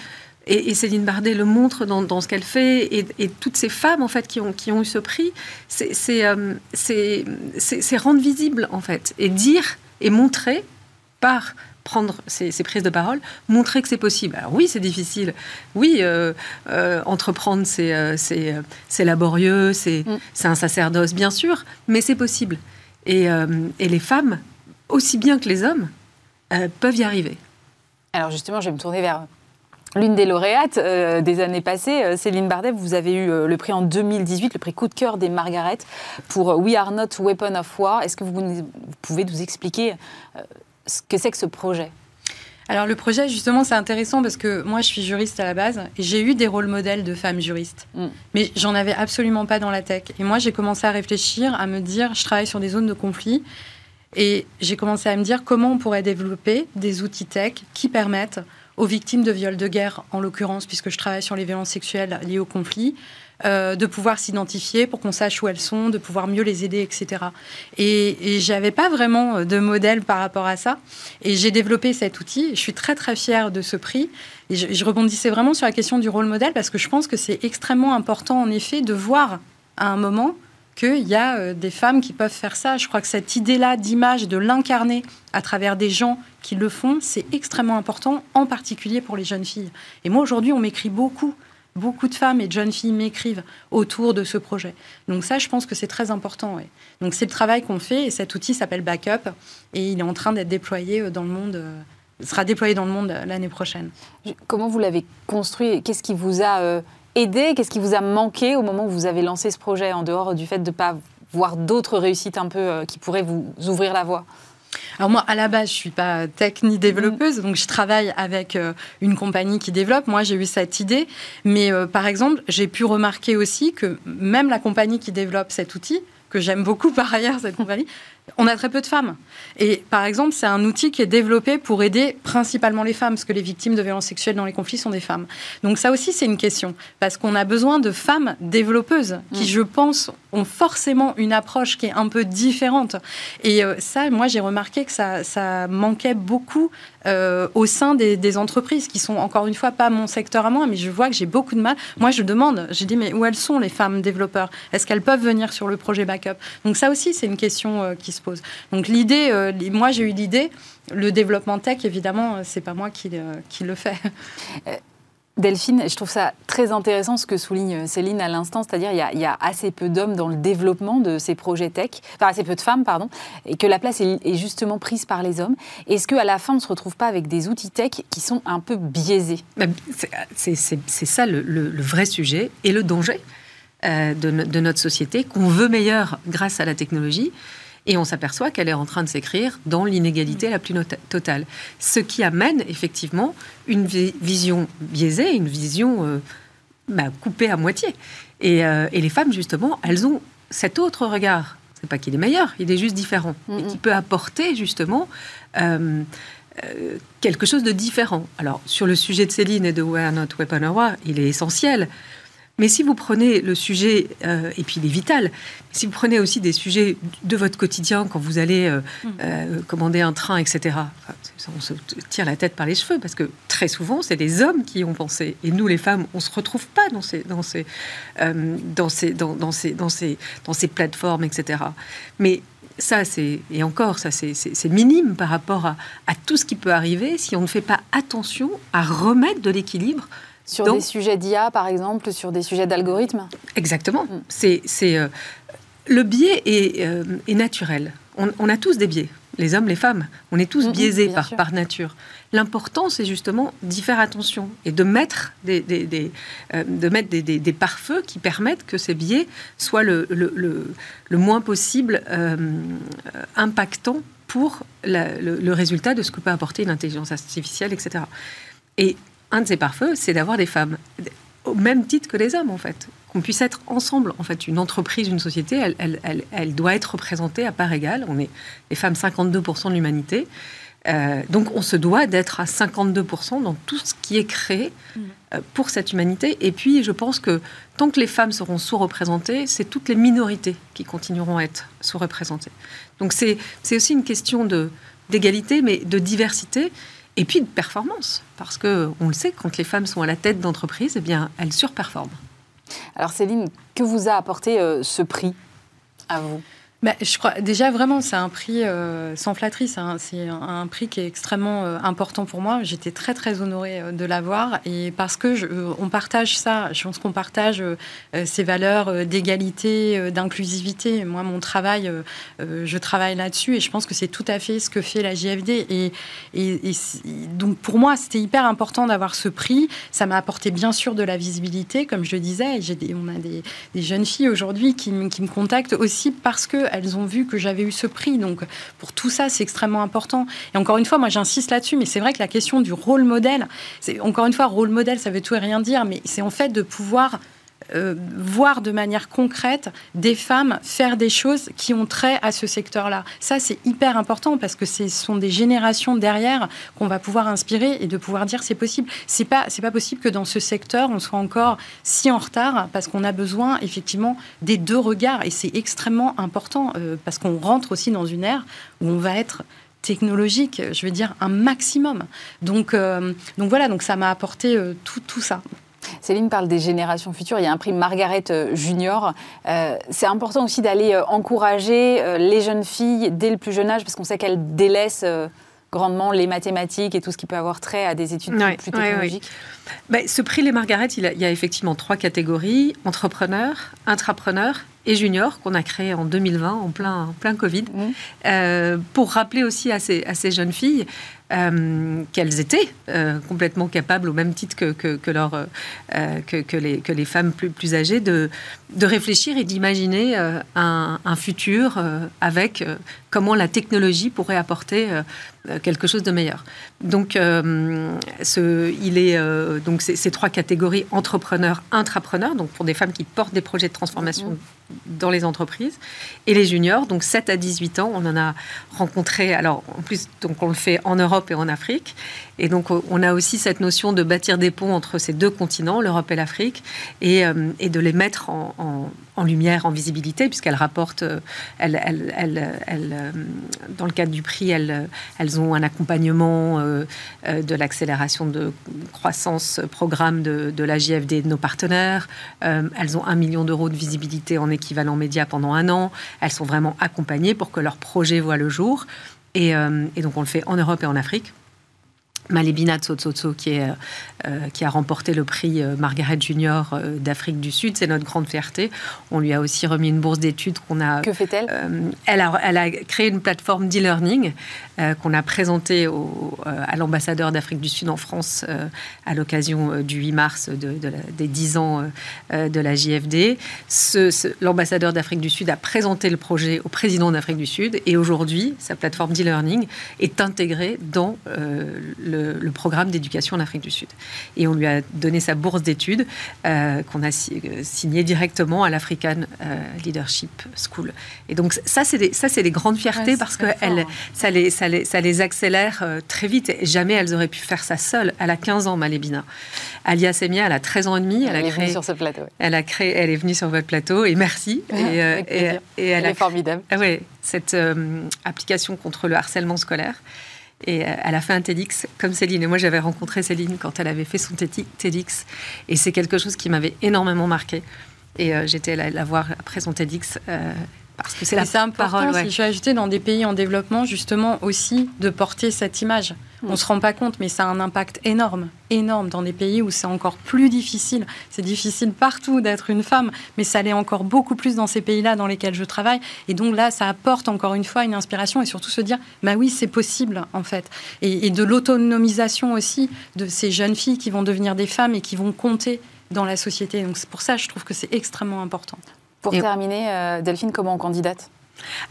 et, Céline Bardet le montre dans, ce qu'elle fait, et, toutes ces femmes en fait qui ont, qui ont eu ce prix, euh, c'est rendre visible en fait et dire et montrer par prendre ces, prises de parole, montrer que c'est possible. Alors oui, c'est difficile. Oui, euh, euh, entreprendre, euh, c'est laborieux, c'est mm. un sacerdoce, bien sûr, mais c'est possible. Et, et, les femmes, aussi bien que les hommes, peuvent y arriver. Alors justement, je vais me tourner vers L'une des lauréates des années passées, Céline Bardet, vous avez eu le prix en 2018, le prix coup de cœur des Margaret pour We Are Not Weapon of War. Est-ce que vous, pouvez nous expliquer ce que c'est que ce projet? Alors le projet, justement, c'est intéressant parce que moi, je suis juriste à la base et j'ai eu des rôles modèles de femmes juristes. Mm. Mais j'en avais absolument pas dans la tech. Et moi, j'ai commencé à réfléchir, à me dire, je travaille sur des zones de conflit. Et j'ai commencé à me dire comment on pourrait développer des outils tech qui permettent aux victimes de viols de guerre, en l'occurrence, puisque je travaille sur les violences sexuelles liées au conflit, euh, de pouvoir s'identifier pour qu'on sache où elles sont, de pouvoir mieux les aider, etc. Et, et j'avais pas vraiment de modèle par rapport à ça. Et j'ai développé cet outil. Je suis très très fière de ce prix. Et je, je rebondissais vraiment sur la question du rôle modèle parce que je pense que c'est extrêmement important en effet de voir à un moment qu'il y a euh, des femmes qui peuvent faire ça. Je crois que cette idée-là d'image, de l'incarner à travers des gens qui le font, c'est extrêmement important, en particulier pour les jeunes filles. Et moi, aujourd'hui, on m'écrit beaucoup. Beaucoup de femmes et de jeunes filles m'écrivent autour de ce projet. Donc ça, je pense que c'est très important. Donc c'est le travail qu'on fait et cet outil s'appelle Backup et il est en train d'être déployé euh, dans le monde, euh, sera déployé dans le monde l'année prochaine. Comment vous l'avez construit Qu'est-ce qui vous a aidé? Qu'est-ce qui vous a manqué au moment où vous avez lancé ce projet, en dehors du fait de ne pas voir d'autres réussites un peu euh, qui pourraient vous ouvrir la voie? Alors moi, à la base, je suis pas tech ni développeuse, mm. donc je travaille avec euh, une compagnie qui développe. Moi, j'ai eu cette idée, mais euh, par exemple, j'ai pu remarquer aussi que même la compagnie qui développe cet outil, que j'aime beaucoup par ailleurs cette compagnie, on a très peu de femmes. Et par exemple, c'est un outil qui est développé pour aider principalement les femmes, parce que les victimes de violences sexuelles dans les conflits sont des femmes. Donc ça aussi, c'est une question, parce qu'on a besoin de femmes développeuses, qui, mm. je pense, ont forcément une approche qui est un peu différente. Et euh, ça, moi, j'ai remarqué que ça, ça manquait beaucoup euh, au sein des, entreprises, qui sont encore une fois pas mon secteur à moi, mais je vois que j'ai beaucoup de mal. Moi, je demande, j'ai dit, mais où elles sont les femmes développeurs? Est-ce qu'elles peuvent venir sur le projet backup? Donc ça aussi, c'est une question euh, qui se pose. Donc l'idée, euh, moi j'ai eu l'idée, le développement tech, évidemment, euh, c'est pas moi qui, qui le fais. Delphine, je trouve ça très intéressant ce que souligne Céline à l'instant, c'est-à-dire il, y a assez peu d'hommes dans le développement de ces projets tech, enfin assez peu de femmes, pardon, et que la place est, justement prise par les hommes. Est-ce qu'à la fin, on ne se retrouve pas avec des outils tech qui sont un peu biaisés? Bah, C'est ça le, vrai sujet et le danger de, de, notre société, qu'on veut meilleur grâce à la technologie, et on s'aperçoit qu'elle est en train de s'écrire dans l'inégalité la plus totale. Ce qui amène effectivement une vision biaisée, une vision euh, bah, coupée à moitié. Euh, et, les femmes, justement, elles ont cet autre regard. C'est pas qu'il est meilleur, il est juste différent. Et qui peut apporter, justement, euh, quelque chose de différent. Alors, sur le sujet de Céline et de We're Not Weapon War, il est essentiel. Mais si vous prenez le sujet, euh, et puis il est vital, si vous prenez aussi des sujets de votre quotidien quand vous allez euh, mm. euh, commander un train, etc., on se tire la tête par les cheveux parce que très souvent, c'est les hommes qui ont pensé. Et nous, les femmes, on ne se retrouve pas dans ces, dans ces, dans ces, dans, dans ces, dans ces, dans ces plateformes, etc. Mais ça, c'est et encore, ça, c'est minime par rapport à, à, tout ce qui peut arriver si on ne fait pas attention à remettre de l'équilibre sur des sujets d'IA, par exemple, sur des sujets d'algorithme Exactement. Mm. C'est, euh, le biais est, euh, naturel. On, a tous des biais, les hommes, les femmes. On est tous biaisés par, par nature. L'important, c'est justement d'y faire attention et de mettre des, des, euh, de mettre des, pare-feux qui permettent que ces biais soient le, le, le, moins possible impactants pour le, résultat de ce que peut apporter une intelligence artificielle, etc. Et un de ces pare-feux, c'est d'avoir des femmes au même titre que les hommes, en fait. Qu'on puisse être ensemble. En fait, une entreprise, une société, elle, elle, elle, doit être représentée à part égale. On est les femmes 52% de l'humanité. Euh, donc on se doit d'être à 52% dans tout ce qui est créé mm. euh, pour cette humanité. Et puis je pense que tant que les femmes seront sous-représentées, c'est toutes les minorités qui continueront à être sous-représentées. Donc c'est aussi une question d'égalité, mais de diversité et puis de performance, parce que on le sait, quand les femmes sont à la tête d'entreprise, eh elles surperforment. Alors Céline, que vous a apporté euh, ce prix à vous? Bah, je crois déjà vraiment c'est un prix euh, sans flatterie, c'est un, prix qui est extrêmement euh, important pour moi. J'étais très très honorée euh, de l'avoir et parce que je, on partage ça, je pense qu'on partage ces valeurs d'égalité, d'inclusivité. Moi mon travail, je travaille là-dessus et je pense que c'est tout à fait ce que fait la JFD et, donc pour moi c'était hyper important d'avoir ce prix. Ça m'a apporté bien sûr de la visibilité comme je le disais. J'ai on a des, des jeunes filles aujourd'hui qui me contactent aussi parce que elles ont vu que j'avais eu ce prix. Donc pour tout ça, c'est extrêmement important. Et encore une fois, moi j'insiste là-dessus, mais c'est vrai que la question du rôle modèle, c'est encore une fois rôle modèle, ça veut tout et rien dire, mais c'est en fait de pouvoir euh, voir de manière concrète des femmes faire des choses qui ont trait à ce secteur-là. Ça, c'est hyper important parce que ce sont des générations derrière qu'on va pouvoir inspirer et de pouvoir dire c'est possible. C'est pas c'est pas possible que dans ce secteur on soit encore si en retard parce qu'on a besoin effectivement des deux regards et c'est extrêmement important euh, parce qu'on rentre aussi dans une ère où on va être technologique, je veux dire un maximum. Donc, euh, donc voilà, donc ça m'a apporté tout, tout ça. Céline parle des générations futures. Il y a un prix Margaret Junior. c'est important aussi d'aller encourager les jeunes filles dès le plus jeune âge parce qu'on sait qu'elles délaissent grandement les mathématiques et tout ce qui peut avoir trait à des études plus technologiques ben, Ce prix Les Margaret, il, y a effectivement trois catégories entrepreneurs, intrapreneurs et juniors qu'on a créé en 2020 en plein, plein Covid, mmh. euh, pour rappeler aussi à ces, à ces jeunes filles euh, qu'elles étaient euh, complètement capables, au même titre que, euh, les, femmes plus, âgées, de, de réfléchir et d'imaginer un, un, futur avec comment la technologie pourrait apporter quelque chose de meilleur. Donc, ce, il est donc ces, trois catégories entrepreneurs, intrapreneurs, donc pour des femmes qui portent des projets de transformation dans les entreprises, et les juniors, donc 7 à 18 ans. On en a rencontré, alors en plus, donc on le fait en Europe et en Afrique. Et donc, on a aussi cette notion de bâtir des ponts entre ces deux continents, l'Europe et l'Afrique, et, euh, de les mettre en, lumière, en visibilité, puisqu'elles rapportent, euh, euh, dans le cadre du prix, elles, ont un accompagnement de l'accélération de croissance programme de, la JFD de nos partenaires. elles ont un million d'euros de visibilité en équivalent média pendant un an. Elles sont vraiment accompagnées pour que leur projet voit le jour. Et donc, on le fait en Europe et en Afrique. Malebina Tsotsotso qui, est, euh, qui a remporté le prix euh, Margaret Junior euh, d'Afrique du Sud. C'est notre grande fierté. On lui a aussi remis une bourse d'études qu'on a. Que fait-elle? elle, a, elle a créé une plateforme d'e-learning qu'on a présentée au, à l'ambassadeur d'Afrique du Sud en France à l'occasion du 8 mars de, des 10 ans de la JFD. Ce, L'ambassadeur d'Afrique du Sud a présenté le projet au président d'Afrique du Sud et aujourd'hui, sa plateforme d'e-learning est intégrée dans le le, programme d'éducation en Afrique du Sud. Et on lui a donné sa bourse d'études euh, qu'on a euh, signée directement à l'African euh, Leadership School. Et donc ça, c'est des, ça, c'est des grandes fiertés parce que ça, les, ça, les, ça les accélère très vite. Et jamais elles auraient pu faire ça seule. Elle a 15 ans, Malébina. Alia Semia, elle a trois ans et demi. Elle, elle a est créé, venue sur ce plateau. Elle a créé, elle est venue sur votre plateau et merci. et, et, elle, est formidable. Ah ouais, cette application contre le harcèlement scolaire. Et euh, elle a fait un TEDx comme Céline. Et moi, j'avais rencontré Céline quand elle avait fait son TEDx. Et c'est quelque chose qui m'avait énormément marqué. Et euh, j'étais allée la voir après son TEDx. Parce que c'est la important, parole. Ouais. Si je ajouter dans des pays en développement, justement, aussi de porter cette image. On ne se rend pas compte, mais ça a un impact énorme, énorme dans des pays où c'est encore plus difficile. C'est difficile partout d'être une femme, mais ça l'est encore beaucoup plus dans ces pays-là dans lesquels je travaille. Et donc là, ça apporte encore une fois une inspiration et surtout se dire, bah oui, c'est possible en fait. Et, et de l'autonomisation aussi de ces jeunes filles qui vont devenir des femmes et qui vont compter dans la société. Donc c'est pour ça, je trouve que c'est extrêmement important. Pour terminer, euh, Delphine, comment on candidate?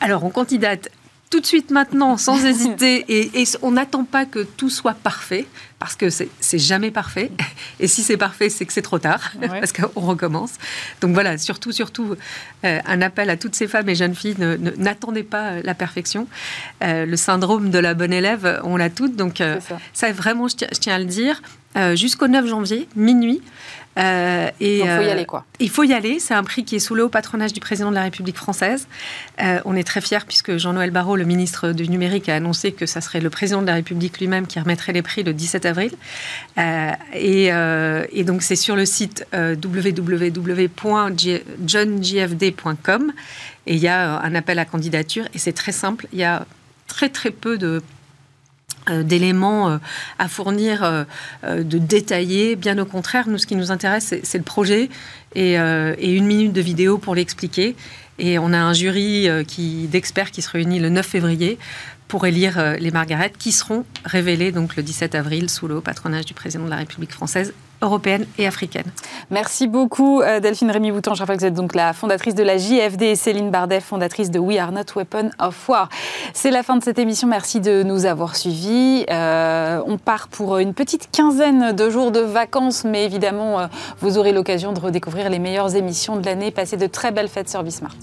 Alors, on candidate tout de suite maintenant, sans hésiter. Et, on n'attend pas que tout soit parfait, parce que c'est jamais parfait. Et si c'est parfait, c'est que c'est trop tard, parce qu'on recommence. Donc voilà, surtout, surtout, euh, un appel à toutes ces femmes et jeunes filles, n'attendez pas la perfection. Euh, le syndrome de la bonne élève, on l'a toutes. Donc ça. vraiment, je tiens, à le dire. Jusqu'au 9 janvier, minuit, euh, et, il faut y aller, quoi. Il faut y aller. C'est un prix qui est sous le haut patronage du président de la République française. Euh, on est très fiers puisque Jean-Noël Barrot, le ministre du numérique, a annoncé que ça serait le président de la République lui-même qui remettrait les prix le 17 avril. Euh, et, et, donc, c'est sur le site www.johngfd.com. Et il y a un appel à candidature et c'est très simple. Il y a très très peu de euh, d'éléments euh, à fournir, euh, de détailler. Bien au contraire, nous, ce qui nous intéresse, c'est le projet et, une minute de vidéo pour l'expliquer. Et on a un jury d'experts qui se réunit le 9 février pour élire les Margaret, qui seront révélées donc le 17 avril sous le patronage du président de la République française européenne et africaine. Merci beaucoup euh, Delphine Rémy-Bouton. Je rappelle que vous êtes donc la fondatrice de la JFD et Céline Bardet, fondatrice de We Are Not Weapon of War. C'est la fin de cette émission. Merci de nous avoir suivis. Euh, on part pour une petite quinzaine de jours de vacances, mais évidemment, euh, vous aurez l'occasion de redécouvrir les meilleures émissions de l'année. Passez de très belles fêtes sur Bismart.